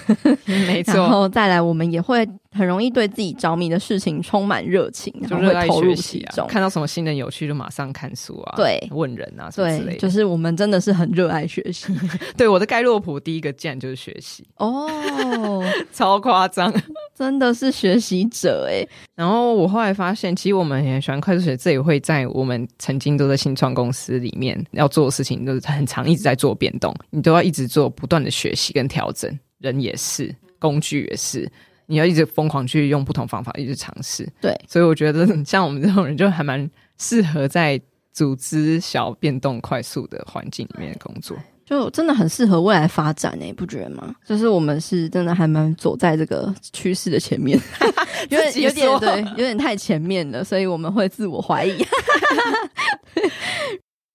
没错。然后再来，我们也会很容易对自己着迷的事情充满热情，就热爱投入其中。看到什么新的有趣，就马上看书啊，对，问人啊，什么之类就是我们真的是很热爱学习。对，我的盖洛普第一个键就是学习。哦，超夸张，真的是学习者哎。然后我后来发现，其实我们也很喜欢快速学，这也会在我们曾经都在新创公司里面要做的事情，都是很长，一直在做变动，你都要一直做不断的学习跟调整。人也是，工具也是，你要一直疯狂去用不同方法，一直尝试。对，所以我觉得像我们这种人，就还蛮适合在组织小变动快速的环境里面工作。就真的很适合未来发展诶、欸，不觉得吗？就是我们是真的还蛮走在这个趋势的前面，有点有点对，有点太前面了，所以我们会自我怀疑。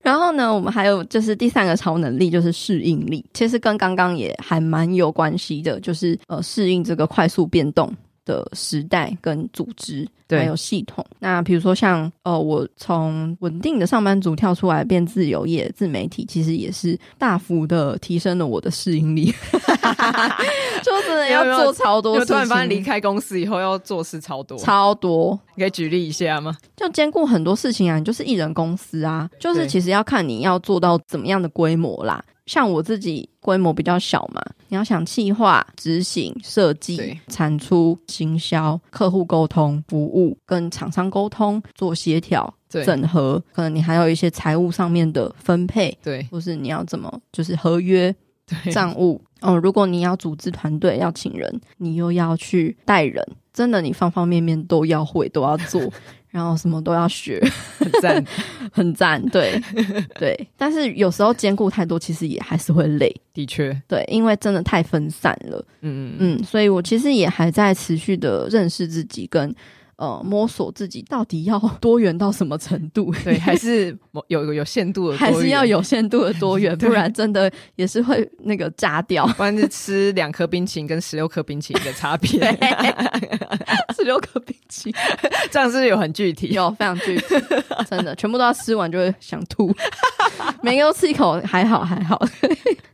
然后呢，我们还有就是第三个超能力就是适应力，其实跟刚刚也还蛮有关系的，就是呃适应这个快速变动的时代跟组织，对，还有系统。那比如说像呃，我从稳定的上班族跳出来变自由业自媒体，其实也是大幅的提升了我的适应力。就真的 要做超多事情，突然发现离开公司以后要做事超多，超多。你可以举例一下吗？就兼顾很多事情啊，你就是一人公司啊，就是其实要看你要做到怎么样的规模啦。像我自己规模比较小嘛，你要想企划、执行、设计、产出、行销、客户沟通、服务、跟厂商沟通、做协调、整合，可能你还有一些财务上面的分配，对，或是你要怎么就是合约、账务，哦，如果你要组织团队要请人，你又要去带人，真的你方方面面都要会，都要做。然后什么都要学，很赞，很赞，对 对。但是有时候兼顾太多，其实也还是会累。的确，对，因为真的太分散了。嗯嗯嗯，所以我其实也还在持续的认识自己跟。呃，摸索自己到底要 多元到什么程度？对，还是有有限度的多元，还是要有限度的多元，不然真的也是会那个炸掉。不然是吃两颗冰淇淋跟十六颗冰淇淋的差别。十六颗冰淇淋，这样是有很具体？有非常具体，真的全部都要吃完就会想吐。每个都吃一口，还好还好。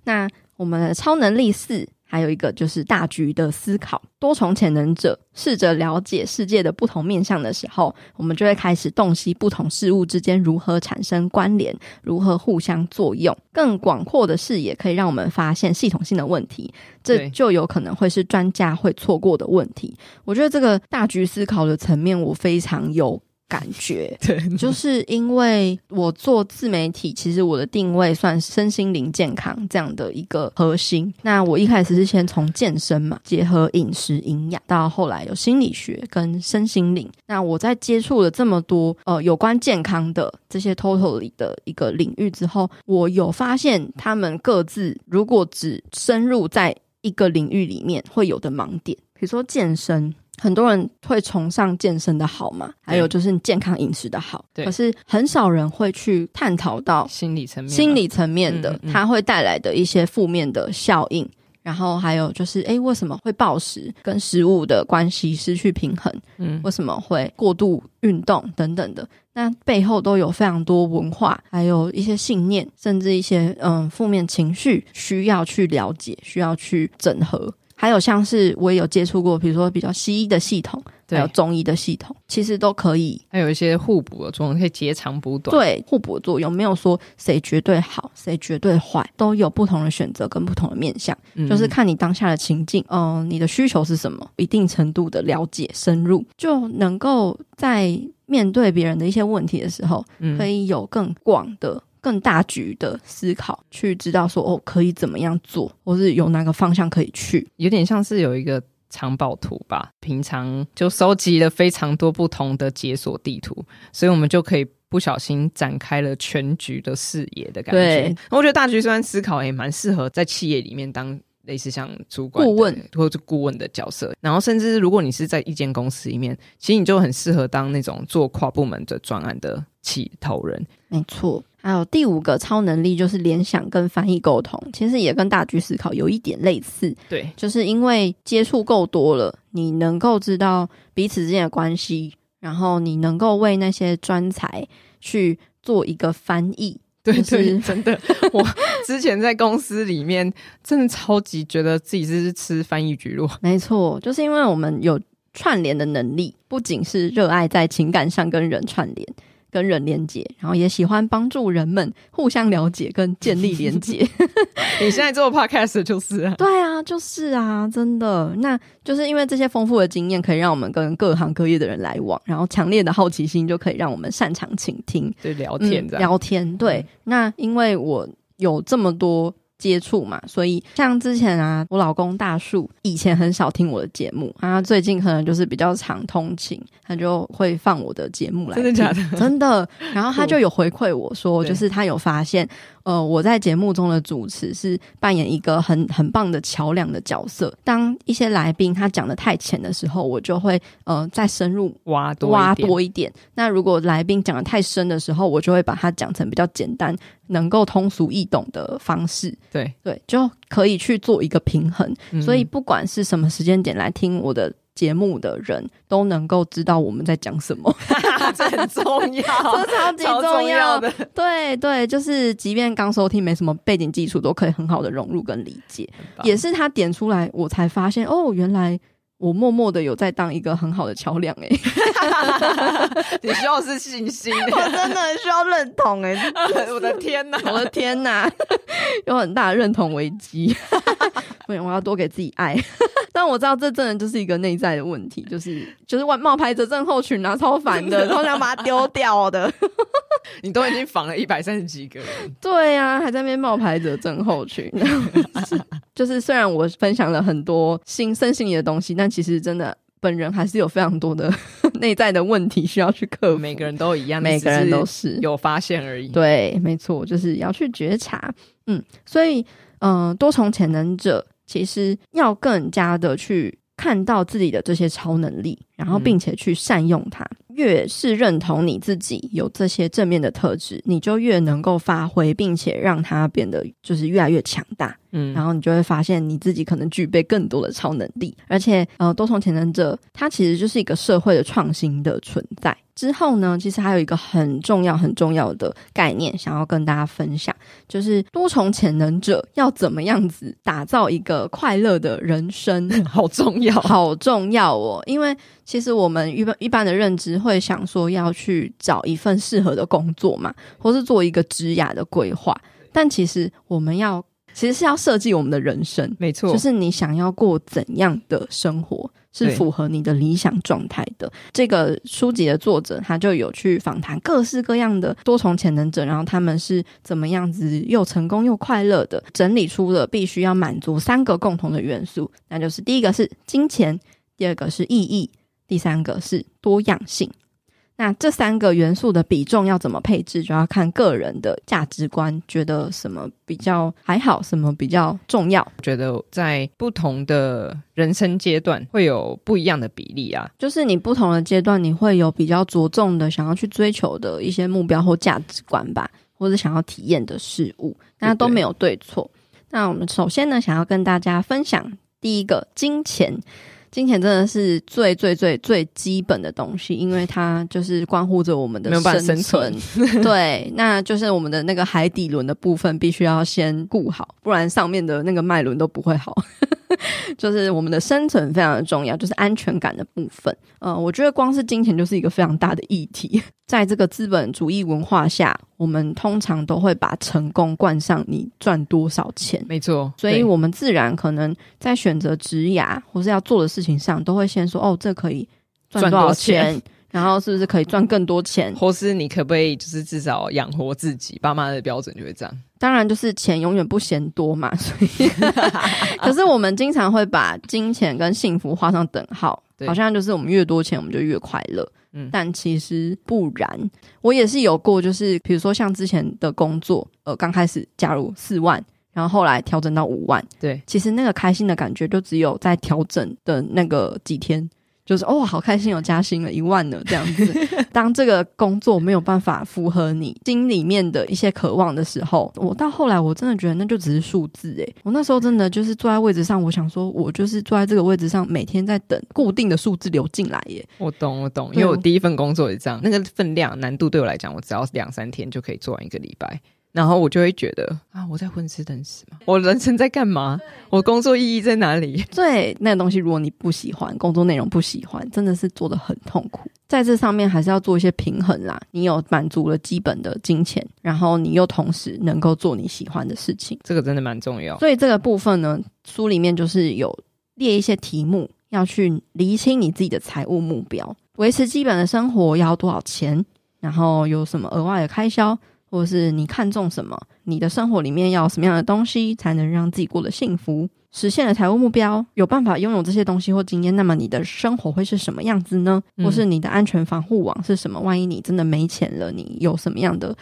那我们的超能力四。还有一个就是大局的思考，多重潜能者试着了解世界的不同面向的时候，我们就会开始洞悉不同事物之间如何产生关联，如何互相作用。更广阔的视野可以让我们发现系统性的问题，这就有可能会是专家会错过的问题。我觉得这个大局思考的层面，我非常有。感觉 对，就是因为我做自媒体，其实我的定位算身心灵健康这样的一个核心。那我一开始是先从健身嘛，结合饮食营养，到后来有心理学跟身心灵。那我在接触了这么多呃有关健康的这些 totally 的一个领域之后，我有发现他们各自如果只深入在一个领域里面会有的盲点，比如说健身。很多人会崇尚健身的好嘛，还有就是健康饮食的好，对。可是很少人会去探讨到心理层面、心理层面的它会带来的一些负面的效应。然后还有就是，哎，为什么会暴食？跟食物的关系失去平衡？嗯，为什么会过度运动等等的？那背后都有非常多文化，还有一些信念，甚至一些嗯负面情绪需要去了解，需要去整合。还有像是我也有接触过，比如说比较西医的系统，还有中医的系统，其实都可以。还有一些互补的作用，可以截长补短。对，互补的作用没有说谁绝对好，谁绝对坏，都有不同的选择跟不同的面向，嗯、就是看你当下的情境，嗯、呃，你的需求是什么，一定程度的了解深入，就能够在面对别人的一些问题的时候，嗯、可以有更广的。更大局的思考，去知道说哦，可以怎么样做，或是有哪个方向可以去，有点像是有一个藏宝图吧。平常就收集了非常多不同的解锁地图，所以我们就可以不小心展开了全局的视野的感觉。对，我觉得大局观思考也蛮适合在企业里面当类似像主管、顾问或者顾问的角色。然后，甚至如果你是在一间公司里面，其实你就很适合当那种做跨部门的专案的起头人。没错。还有第五个超能力就是联想跟翻译沟通，其实也跟大局思考有一点类似。对，就是因为接触够多了，你能够知道彼此之间的关系，然后你能够为那些专才去做一个翻译。对 对，对，真的，我之前在公司里面真的超级觉得自己是吃翻译局落。没错，就是因为我们有串联的能力，不仅是热爱在情感上跟人串联。跟人连接，然后也喜欢帮助人们互相了解跟建立连接。你现在做 podcast 就是啊？对啊，就是啊，真的。那就是因为这些丰富的经验，可以让我们跟各行各业的人来往，然后强烈的好奇心就可以让我们擅长倾听，对，聊天聊天。对，那因为我有这么多。接触嘛，所以像之前啊，我老公大树以前很少听我的节目，他最近可能就是比较常通勤，他就会放我的节目来听。真的假的？真的。然后他就有回馈我说，就是他有发现。呃，我在节目中的主持是扮演一个很很棒的桥梁的角色。当一些来宾他讲的太浅的时候，我就会呃再深入挖多挖多一点。那如果来宾讲的太深的时候，我就会把它讲成比较简单、能够通俗易懂的方式。对对，就可以去做一个平衡。嗯。所以不管是什么时间点来听我的。节目的人都能够知道我们在讲什么，这很重要，这超级重要的。对对，就是即便刚收听没什么背景基础，都可以很好的融入跟理解。也是他点出来，我才发现哦，原来我默默的有在当一个很好的桥梁哎。你需要是信心，我真的很需要认同哎。我的天哪，我的天哪，有很大的认同危机。不行，我要多给自己爱。但我知道这真的就是一个内在的问题，就是就是外冒牌者症候群啊，超烦的，超想把它丢掉的。你都已经防了一百三十几个人，对呀、啊，还在那边冒牌者症候群。就是虽然我分享了很多心身心灵的东西，但其实真的本人还是有非常多的 内在的问题需要去克服。每个人都一样，每个人都是有发现而已。对，没错，就是要去觉察。嗯，所以嗯、呃，多重潜能者。其实要更加的去看到自己的这些超能力，然后并且去善用它。嗯、越是认同你自己有这些正面的特质，你就越能够发挥，并且让它变得就是越来越强大。嗯，然后你就会发现你自己可能具备更多的超能力，而且呃，多重潜能者它其实就是一个社会的创新的存在。之后呢，其实还有一个很重要、很重要的概念，想要跟大家分享，就是多重潜能者要怎么样子打造一个快乐的人生，好重要，好重要哦！因为其实我们一般一般的认知会想说要去找一份适合的工作嘛，或是做一个职涯的规划，但其实我们要其实是要设计我们的人生，没错，就是你想要过怎样的生活。是符合你的理想状态的。这个书籍的作者，他就有去访谈各式各样的多重潜能者，然后他们是怎么样子又成功又快乐的，整理出了必须要满足三个共同的元素，那就是第一个是金钱，第二个是意义，第三个是多样性。那这三个元素的比重要怎么配置，就要看个人的价值观，觉得什么比较还好，什么比较重要。觉得在不同的人生阶段会有不一样的比例啊，就是你不同的阶段，你会有比较着重的想要去追求的一些目标或价值观吧，或者想要体验的事物，那都没有对错。那我们首先呢，想要跟大家分享第一个金钱。金钱真的是最最最最基本的东西，因为它就是关乎着我们的生存。对，那就是我们的那个海底轮的部分，必须要先顾好，不然上面的那个脉轮都不会好。就是我们的生存非常的重要，就是安全感的部分。呃，我觉得光是金钱就是一个非常大的议题。在这个资本主义文化下，我们通常都会把成功冠上你赚多少钱。没错，所以我们自然可能在选择职涯或是要做的事情上，都会先说：哦，这可以赚多少钱？然后是不是可以赚更多钱？或是你可不可以就是至少养活自己？爸妈的标准就会这样。当然，就是钱永远不嫌多嘛。所以，可是我们经常会把金钱跟幸福画上等号，好像就是我们越多钱，我们就越快乐。嗯，但其实不然。我也是有过，就是比如说像之前的工作，呃，刚开始加入四万，然后后来调整到五万。对，其实那个开心的感觉，就只有在调整的那个几天。就是哦，好开心，有加薪了一万了这样子。当这个工作没有办法符合你心里面的一些渴望的时候，我到后来我真的觉得那就只是数字诶。我那时候真的就是坐在位置上，我想说，我就是坐在这个位置上，每天在等固定的数字流进来耶。我懂，我懂，因为我第一份工作也这样，那个分量难度对我来讲，我只要两三天就可以做完一个礼拜。然后我就会觉得啊，我在混吃等死吗？我人生在干嘛？我工作意义在哪里？对，那个东西如果你不喜欢，工作内容不喜欢，真的是做的很痛苦。在这上面还是要做一些平衡啦。你有满足了基本的金钱，然后你又同时能够做你喜欢的事情，这个真的蛮重要。所以这个部分呢，书里面就是有列一些题目，要去厘清你自己的财务目标，维持基本的生活要多少钱，然后有什么额外的开销。或者是你看重什么？你的生活里面要什么样的东西才能让自己过得幸福？实现了财务目标，有办法拥有这些东西或经验，那么你的生活会是什么样子呢？嗯、或是你的安全防护网是什么？万一你真的没钱了，你有什么样的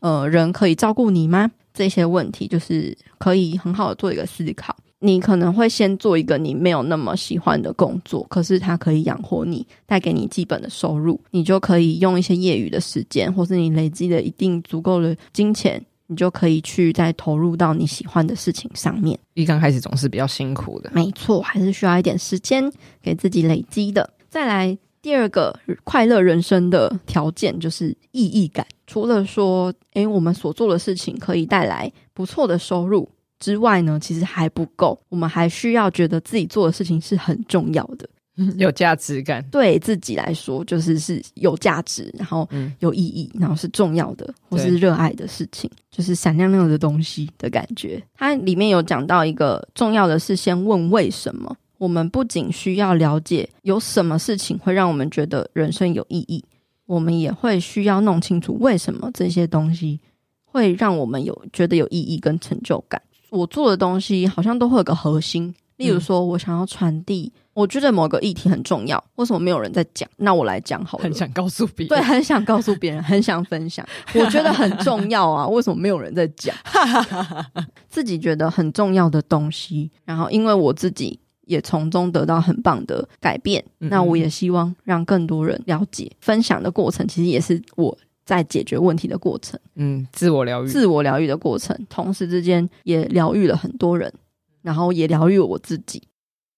呃人可以照顾你吗？这些问题就是可以很好的做一个思考。你可能会先做一个你没有那么喜欢的工作，可是它可以养活你，带给你基本的收入，你就可以用一些业余的时间，或是你累积的一定足够的金钱，你就可以去再投入到你喜欢的事情上面。一刚开始总是比较辛苦的，没错，还是需要一点时间给自己累积的。再来第二个快乐人生的条件就是意义感。除了说，诶，我们所做的事情可以带来不错的收入。之外呢，其实还不够，我们还需要觉得自己做的事情是很重要的，有价值感。对自己来说，就是是有价值，然后有意义，然后是重要的，或是热爱的事情，就是闪亮亮的东西的感觉。它里面有讲到一个重要的是，先问为什么。我们不仅需要了解有什么事情会让我们觉得人生有意义，我们也会需要弄清楚为什么这些东西会让我们有觉得有意义跟成就感。我做的东西好像都会有个核心，例如说，我想要传递，我觉得某个议题很重要，为什么没有人在讲？那我来讲好了。很想告诉别人，对，很想告诉别人，很想分享。我觉得很重要啊，为什么没有人在讲？自己觉得很重要的东西，然后因为我自己也从中得到很棒的改变，嗯嗯，那我也希望让更多人了解。分享的过程其实也是我。在解决问题的过程，嗯，自我疗愈，自我疗愈的过程，同时之间也疗愈了很多人，然后也疗愈了我自己。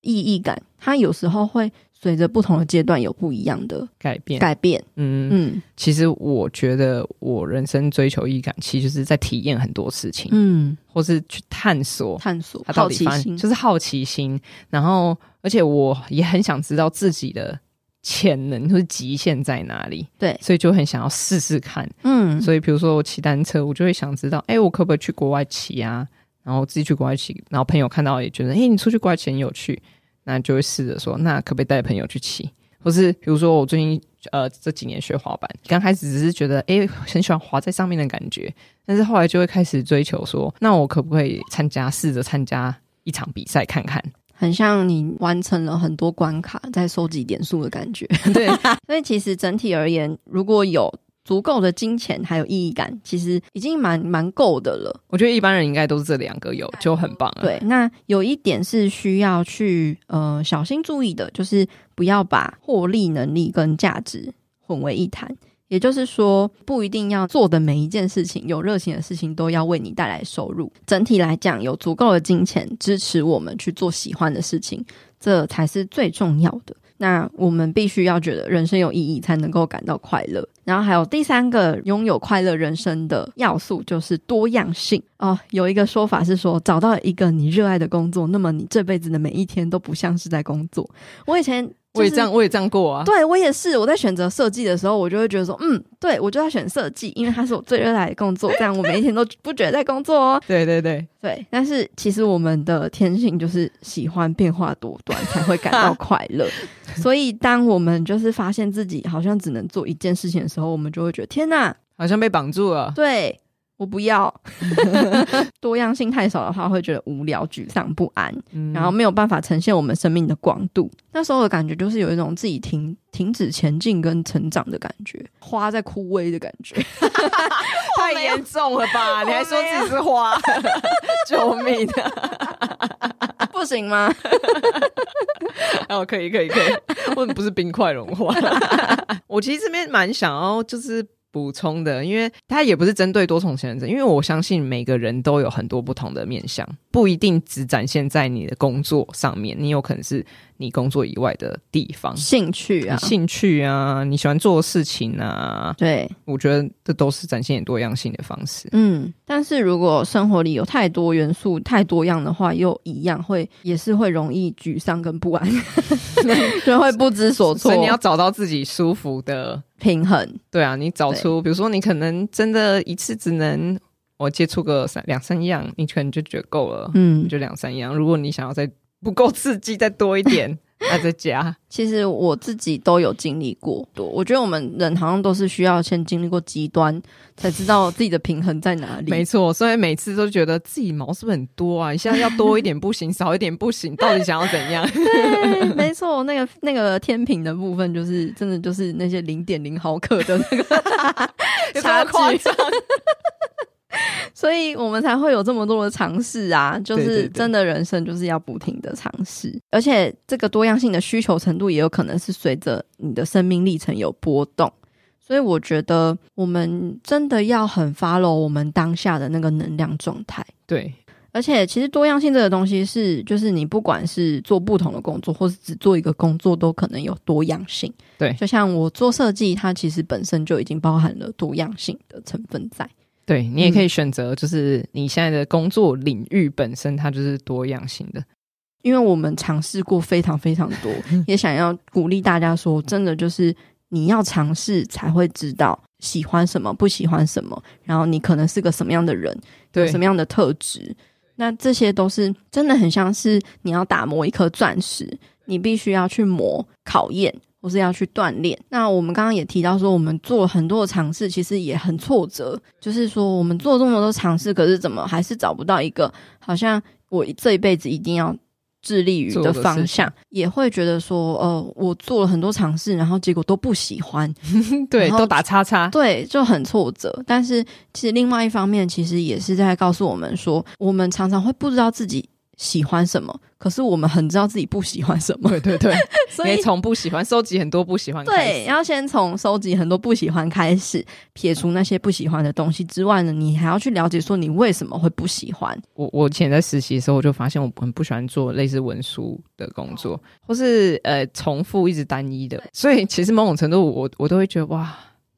意义感，它有时候会随着不同的阶段有不一样的改变。改变，嗯嗯。其实我觉得，我人生追求意义感，其实就是在体验很多事情，嗯，或是去探索，探索，好奇心，就是好奇心。然后，而且我也很想知道自己的。潜能或者极限在哪里？对，所以就很想要试试看。嗯，所以比如说我骑单车，我就会想知道，哎、欸，我可不可以去国外骑啊？然后自己去国外骑，然后朋友看到也觉得，哎、欸，你出去国外骑很有趣，那就会试着说，那可不可以带朋友去骑？或是比如说我最近呃这几年学滑板，刚开始只是觉得，哎、欸，很喜欢滑在上面的感觉，但是后来就会开始追求说，那我可不可以参加，试着参加一场比赛看看？很像你完成了很多关卡，在收集点数的感觉。对，所以其实整体而言，如果有足够的金钱还有意义感，其实已经蛮蛮够的了。我觉得一般人应该都是这两个有就很棒了。对，那有一点是需要去呃小心注意的，就是不要把获利能力跟价值混为一谈。也就是说，不一定要做的每一件事情，有热情的事情都要为你带来收入。整体来讲，有足够的金钱支持我们去做喜欢的事情，这才是最重要的。那我们必须要觉得人生有意义，才能够感到快乐。然后还有第三个拥有快乐人生的要素，就是多样性哦。有一个说法是说，找到一个你热爱的工作，那么你这辈子的每一天都不像是在工作。我以前。我也这样，我也这样过啊。对，我也是。我在选择设计的时候，我就会觉得说，嗯，对，我就要选设计，因为它是我最热爱的工作。这样我每一天都不觉得在工作哦。对对对对。但是其实我们的天性就是喜欢变化多端，才会感到快乐。所以当我们就是发现自己好像只能做一件事情的时候，我们就会觉得天哪，好像被绑住了。对。我不要 多样性太少的话，会觉得无聊、沮丧、不安，嗯、然后没有办法呈现我们生命的广度。那时候的感觉就是有一种自己停停止前进跟成长的感觉，花在枯萎的感觉，太严重了吧？你还说自己是花？救命啊！不行吗？哦，可以，可以，可以。为什么不是冰块融化？我其实这边蛮想要，就是。补充的，因为它也不是针对多重潜能者，因为我相信每个人都有很多不同的面相，不一定只展现在你的工作上面，你有可能是你工作以外的地方，兴趣啊，兴趣啊，你喜欢做的事情啊。对，我觉得这都是展现多样性的方式。嗯，但是如果生活里有太多元素、太多样的话，又一样会也是会容易沮丧跟不安，就会不知所措。所以你要找到自己舒服的平衡。对啊，你找出，比如说你可能真的一次只能。我接触个三两三样，你可能就觉得够了，嗯，就两三样。如果你想要再不够刺激，再多一点，那再加。其实我自己都有经历过，多。我觉得我们人好像都是需要先经历过极端，才知道自己的平衡在哪里。没错，所以每次都觉得自己毛是不是很多啊？你现在要多一点不行，少一点不行，到底想要怎样？对，没错，那个那个天平的部分，就是真的就是那些零点零毫克的那个差距。所以我们才会有这么多的尝试啊！就是真的人生就是要不停的尝试，而且这个多样性的需求程度也有可能是随着你的生命历程有波动。所以我觉得我们真的要很 follow 我们当下的那个能量状态。对，而且其实多样性这个东西是，就是你不管是做不同的工作，或是只做一个工作，都可能有多样性。对，就像我做设计，它其实本身就已经包含了多样性的成分在。对，你也可以选择，就是你现在的工作领域本身，它就是多样性的。因为我们尝试过非常非常多，也想要鼓励大家说，真的就是你要尝试才会知道喜欢什么，不喜欢什么，然后你可能是个什么样的人，对，什么样的特质。那这些都是真的很像是你要打磨一颗钻石，你必须要去磨考验。或是要去锻炼。那我们刚刚也提到说，我们做了很多的尝试，其实也很挫折。就是说，我们做这么多尝试，可是怎么还是找不到一个好像我这一辈子一定要致力于的方向？也会觉得说，呃，我做了很多尝试，然后结果都不喜欢，对，都打叉叉，对，就很挫折。但是其实另外一方面，其实也是在告诉我们说，我们常常会不知道自己。喜欢什么？可是我们很知道自己不喜欢什么。对对对，所以从不喜欢收集很多不喜欢。对，要先从收集很多不喜欢开始，撇除那些不喜欢的东西之外呢，你还要去了解说你为什么会不喜欢。我我以前在实习的时候，我就发现我很不喜欢做类似文书的工作，或是呃重复一直单一的。所以其实某种程度我，我我都会觉得哇，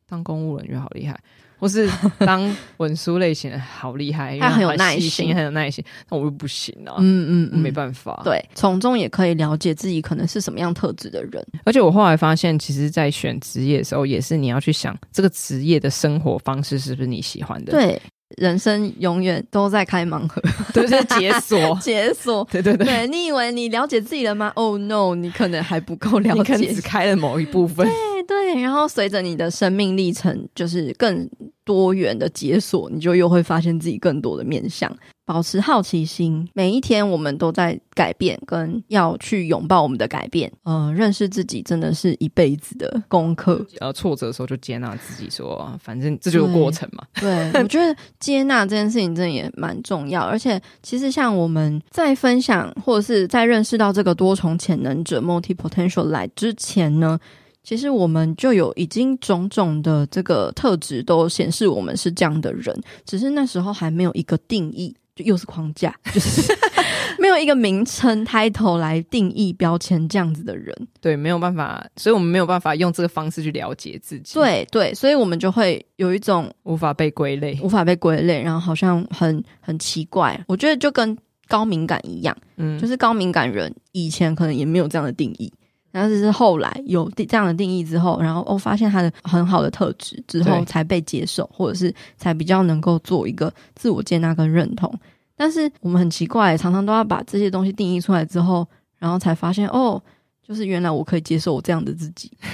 当公务人员好厉害。或是当文书类型的好厉害，他很有耐心，很有耐心，那我又不行啊，嗯嗯，嗯，没办法。对，从中也可以了解自己可能是什么样特质的人。而且我后来发现，其实，在选职业的时候，也是你要去想这个职业的生活方式是不是你喜欢的。对，人生永远都在开盲盒，都，就是解锁，解锁。对对对，对，你以为你了解自己了吗？Oh no，你可能还不够了解，你可能只开了某一部分。对对，然后随着你的生命历程，就是更。多元的解锁，你就又会发现自己更多的面向。保持好奇心，每一天我们都在改变，跟要去拥抱我们的改变。呃，认识自己真的是一辈子的功课。呃，挫折的时候就接纳自己说，说反正这就是过程嘛。对，对我觉得接纳这件事情真的也蛮重要。而且，其实像我们在分享或者是在认识到这个多重潜能者 （multi potential） 来之前呢。其实我们就有已经种种的这个特质都显示我们是这样的人，只是那时候还没有一个定义，就又是框架，就是没有一个名称 title 来定义标签这样子的人。对，没有办法，所以我们没有办法用这个方式去了解自己。对对，所以我们就会有一种无法被归类，无法被归类，然后好像很很奇怪。我觉得就跟高敏感一样，嗯，就是高敏感人以前可能也没有这样的定义。然后只是后来有这样的定义之后，然后我、哦、发现他的很好的特质之后，才被接受，或者是才比较能够做一个自我接纳跟认同。但是我们很奇怪，常常都要把这些东西定义出来之后，然后才发现哦，就是原来我可以接受我这样的自己。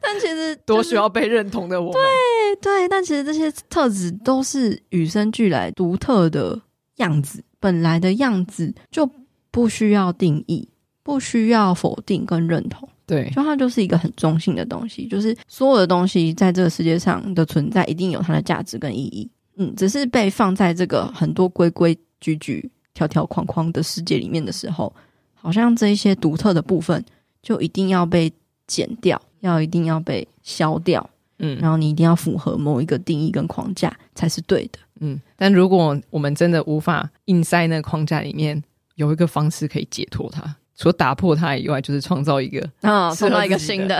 但其实、就是、多需要被认同的我们，对对。但其实这些特质都是与生俱来、独特的样子，本来的样子就不需要定义。不需要否定跟认同，对，就它就是一个很中性的东西，就是所有的东西在这个世界上的存在，一定有它的价值跟意义。嗯，只是被放在这个很多规规矩矩、条条框框的世界里面的时候，好像这一些独特的部分就一定要被剪掉，要一定要被消掉。嗯，然后你一定要符合某一个定义跟框架才是对的。嗯，但如果我们真的无法硬塞那个框架里面。有一个方式可以解脱它，除了打破它以外，就是创造一个啊，创、哦、造一个新的，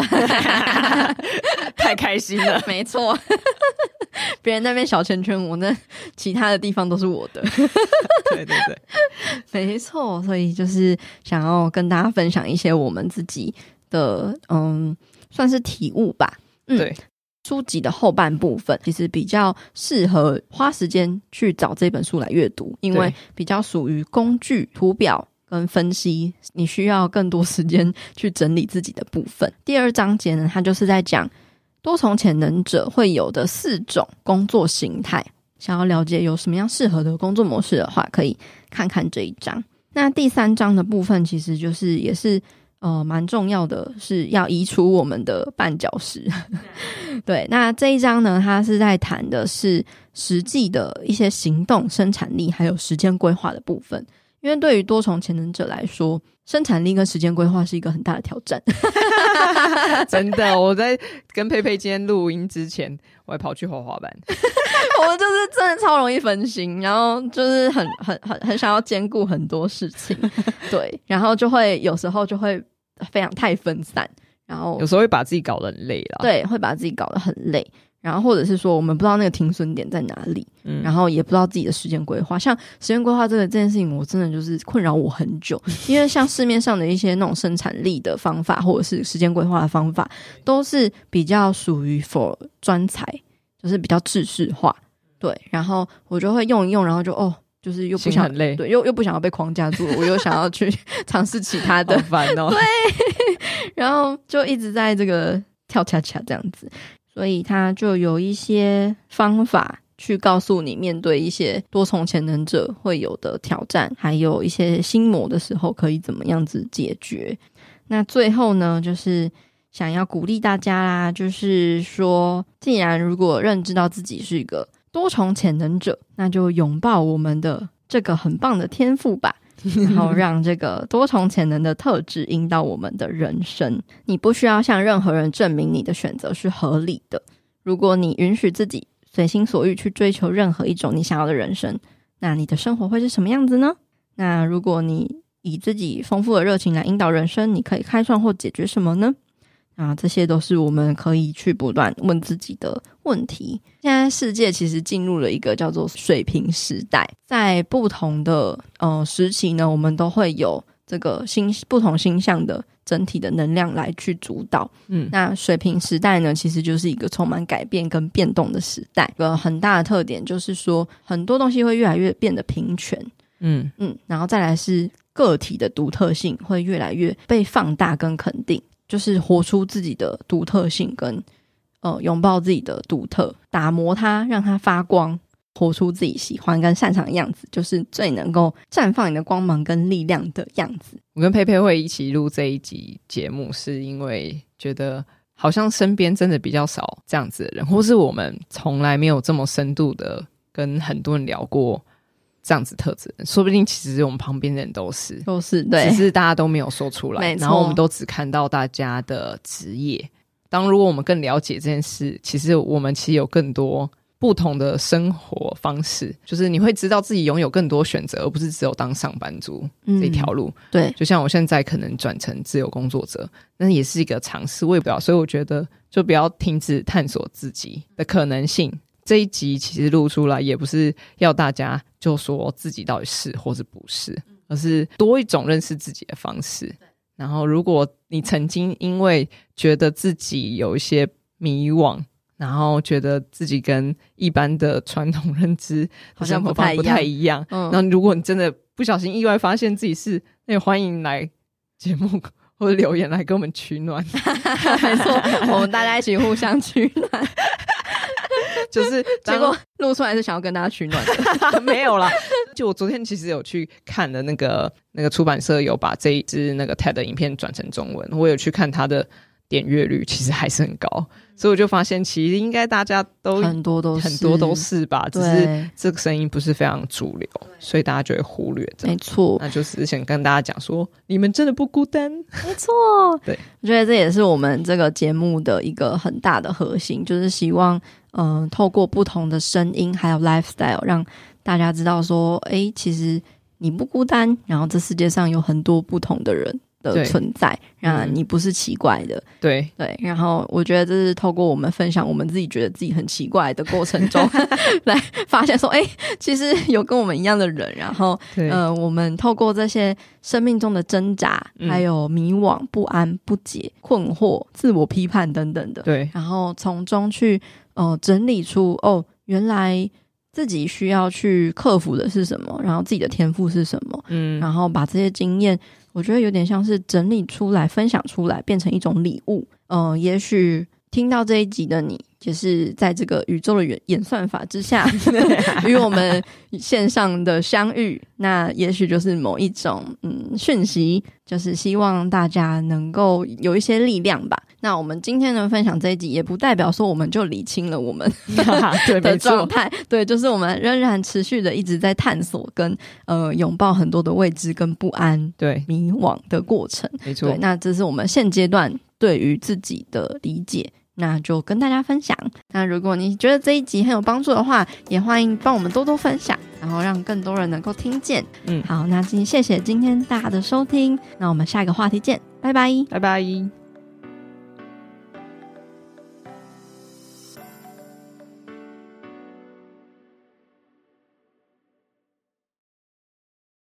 太开心了，没错。别人那边小圈圈，我那其他的地方都是我的。对 对对，没错。所以就是想要跟大家分享一些我们自己的，嗯，算是体悟吧。嗯，对。书籍的后半部分其实比较适合花时间去找这本书来阅读，因为比较属于工具、图表跟分析，你需要更多时间去整理自己的部分。第二章节呢，它就是在讲。多重潜能者会有的四种工作形态，想要了解有什么样适合的工作模式的话，可以看看这一章。那第三章的部分，其实就是也是呃蛮重要的，是要移除我们的绊脚石。对，那这一章呢，它是在谈的是实际的一些行动、生产力还有时间规划的部分。因为对于多重潜能者来说，生产力跟时间规划是一个很大的挑战。真的，我在跟佩佩今天录音之前，我还跑去滑滑板。我就是真的超容易分心，然后就是很很很很想要兼顾很多事情，对，然后就会有时候就会非常太分散，然后有时候会把自己搞得很累了。对，会把自己搞得很累。然后，或者是说，我们不知道那个停损点在哪里，嗯，然后也不知道自己的时间规划。像时间规划这个这件事情，我真的就是困扰我很久。因为像市面上的一些那种生产力的方法，或者是时间规划的方法，都是比较属于 for 专才，就是比较制式化。对，然后我就会用一用，然后就哦，就是又不想很累，对，又又不想要被框架住，我又想要去 尝试其他的，烦哦。对，然后就一直在这个跳恰恰这样子。所以他就有一些方法去告诉你，面对一些多重潜能者会有的挑战，还有一些心魔的时候，可以怎么样子解决。那最后呢，就是想要鼓励大家啦，就是说，既然如果认知到自己是一个多重潜能者，那就拥抱我们的这个很棒的天赋吧。然后让这个多重潜能的特质引导我们的人生。你不需要向任何人证明你的选择是合理的。如果你允许自己随心所欲去追求任何一种你想要的人生，那你的生活会是什么样子呢？那如果你以自己丰富的热情来引导人生，你可以开创或解决什么呢？啊，这些都是我们可以去不断问自己的问题。现在世界其实进入了一个叫做水平时代，在不同的呃时期呢，我们都会有这个星不同星象的整体的能量来去主导。嗯，那水平时代呢，其实就是一个充满改变跟变动的时代。一个很大的特点就是说，很多东西会越来越变得平权。嗯嗯，然后再来是个体的独特性会越来越被放大跟肯定。就是活出自己的独特性，跟呃拥抱自己的独特，打磨它，让它发光，活出自己喜欢跟擅长的样子，就是最能够绽放你的光芒跟力量的样子。我跟佩佩会一起录这一集节目，是因为觉得好像身边真的比较少这样子的人，或是我们从来没有这么深度的跟很多人聊过。这样子特质，说不定其实我们旁边的人都是，都是对，只是大家都没有说出来，然后我们都只看到大家的职业。当如果我们更了解这件事，其实我们其实有更多不同的生活方式，就是你会知道自己拥有更多选择，而不是只有当上班族这条路。嗯，对，就像我现在可能转成自由工作者，那也是一个尝试，我也不要，所以我觉得就不要停止探索自己的可能性。这一集其实录出来也不是要大家就说自己到底是或是不是，而是多一种认识自己的方式。然后，如果你曾经因为觉得自己有一些迷惘，然后觉得自己跟一般的传统认知好像不太不太一样，那如果你真的不小心意外发现自己是，那也欢迎来节目或者留言来跟我们取暖。没错，我们大家一起互相取暖。就是结果录出来是想要跟大家取暖的，没有啦。就我昨天其实有去看的那个那个出版社有把这一支那个 TED 影片转成中文，我有去看它的点阅率，其实还是很高。所以我就发现，其实应该大家都很多都很多都是吧，只是这个声音不是非常主流，所以大家就会忽略。没错，那就是想跟大家讲说，你们真的不孤单。没错，对，我觉得这也是我们这个节目的一个很大的核心，就是希望。嗯，透过不同的声音还有 lifestyle，让大家知道说，哎，其实你不孤单，然后这世界上有很多不同的人。的存在，那，你不是奇怪的，对对。然后我觉得这是透过我们分享我们自己觉得自己很奇怪的过程中，来发现说，哎，其实有跟我们一样的人。然后，呃，我们透过这些生命中的挣扎，还有迷惘、不安、不解、困惑、自我批判等等的，对。然后从中去，呃，整理出哦，原来自己需要去克服的是什么，然后自己的天赋是什么，嗯，然后把这些经验。我觉得有点像是整理出来、分享出来，变成一种礼物。嗯、呃，也许听到这一集的你，就是在这个宇宙的演演算法之下，与我们线上的相遇，那也许就是某一种嗯讯息，就是希望大家能够有一些力量吧。那我们今天的分享这一集，也不代表说我们就理清了我们 的状态，对，就是我们仍然持续的一直在探索跟呃拥抱很多的未知跟不安，对迷惘的过程，没错。那这是我们现阶段对于自己的理解，那就跟大家分享。那如果你觉得这一集很有帮助的话，也欢迎帮我们多多分享，然后让更多人能够听见。嗯，好，那今谢谢今天大家的收听，那我们下一个话题见，拜拜，拜拜。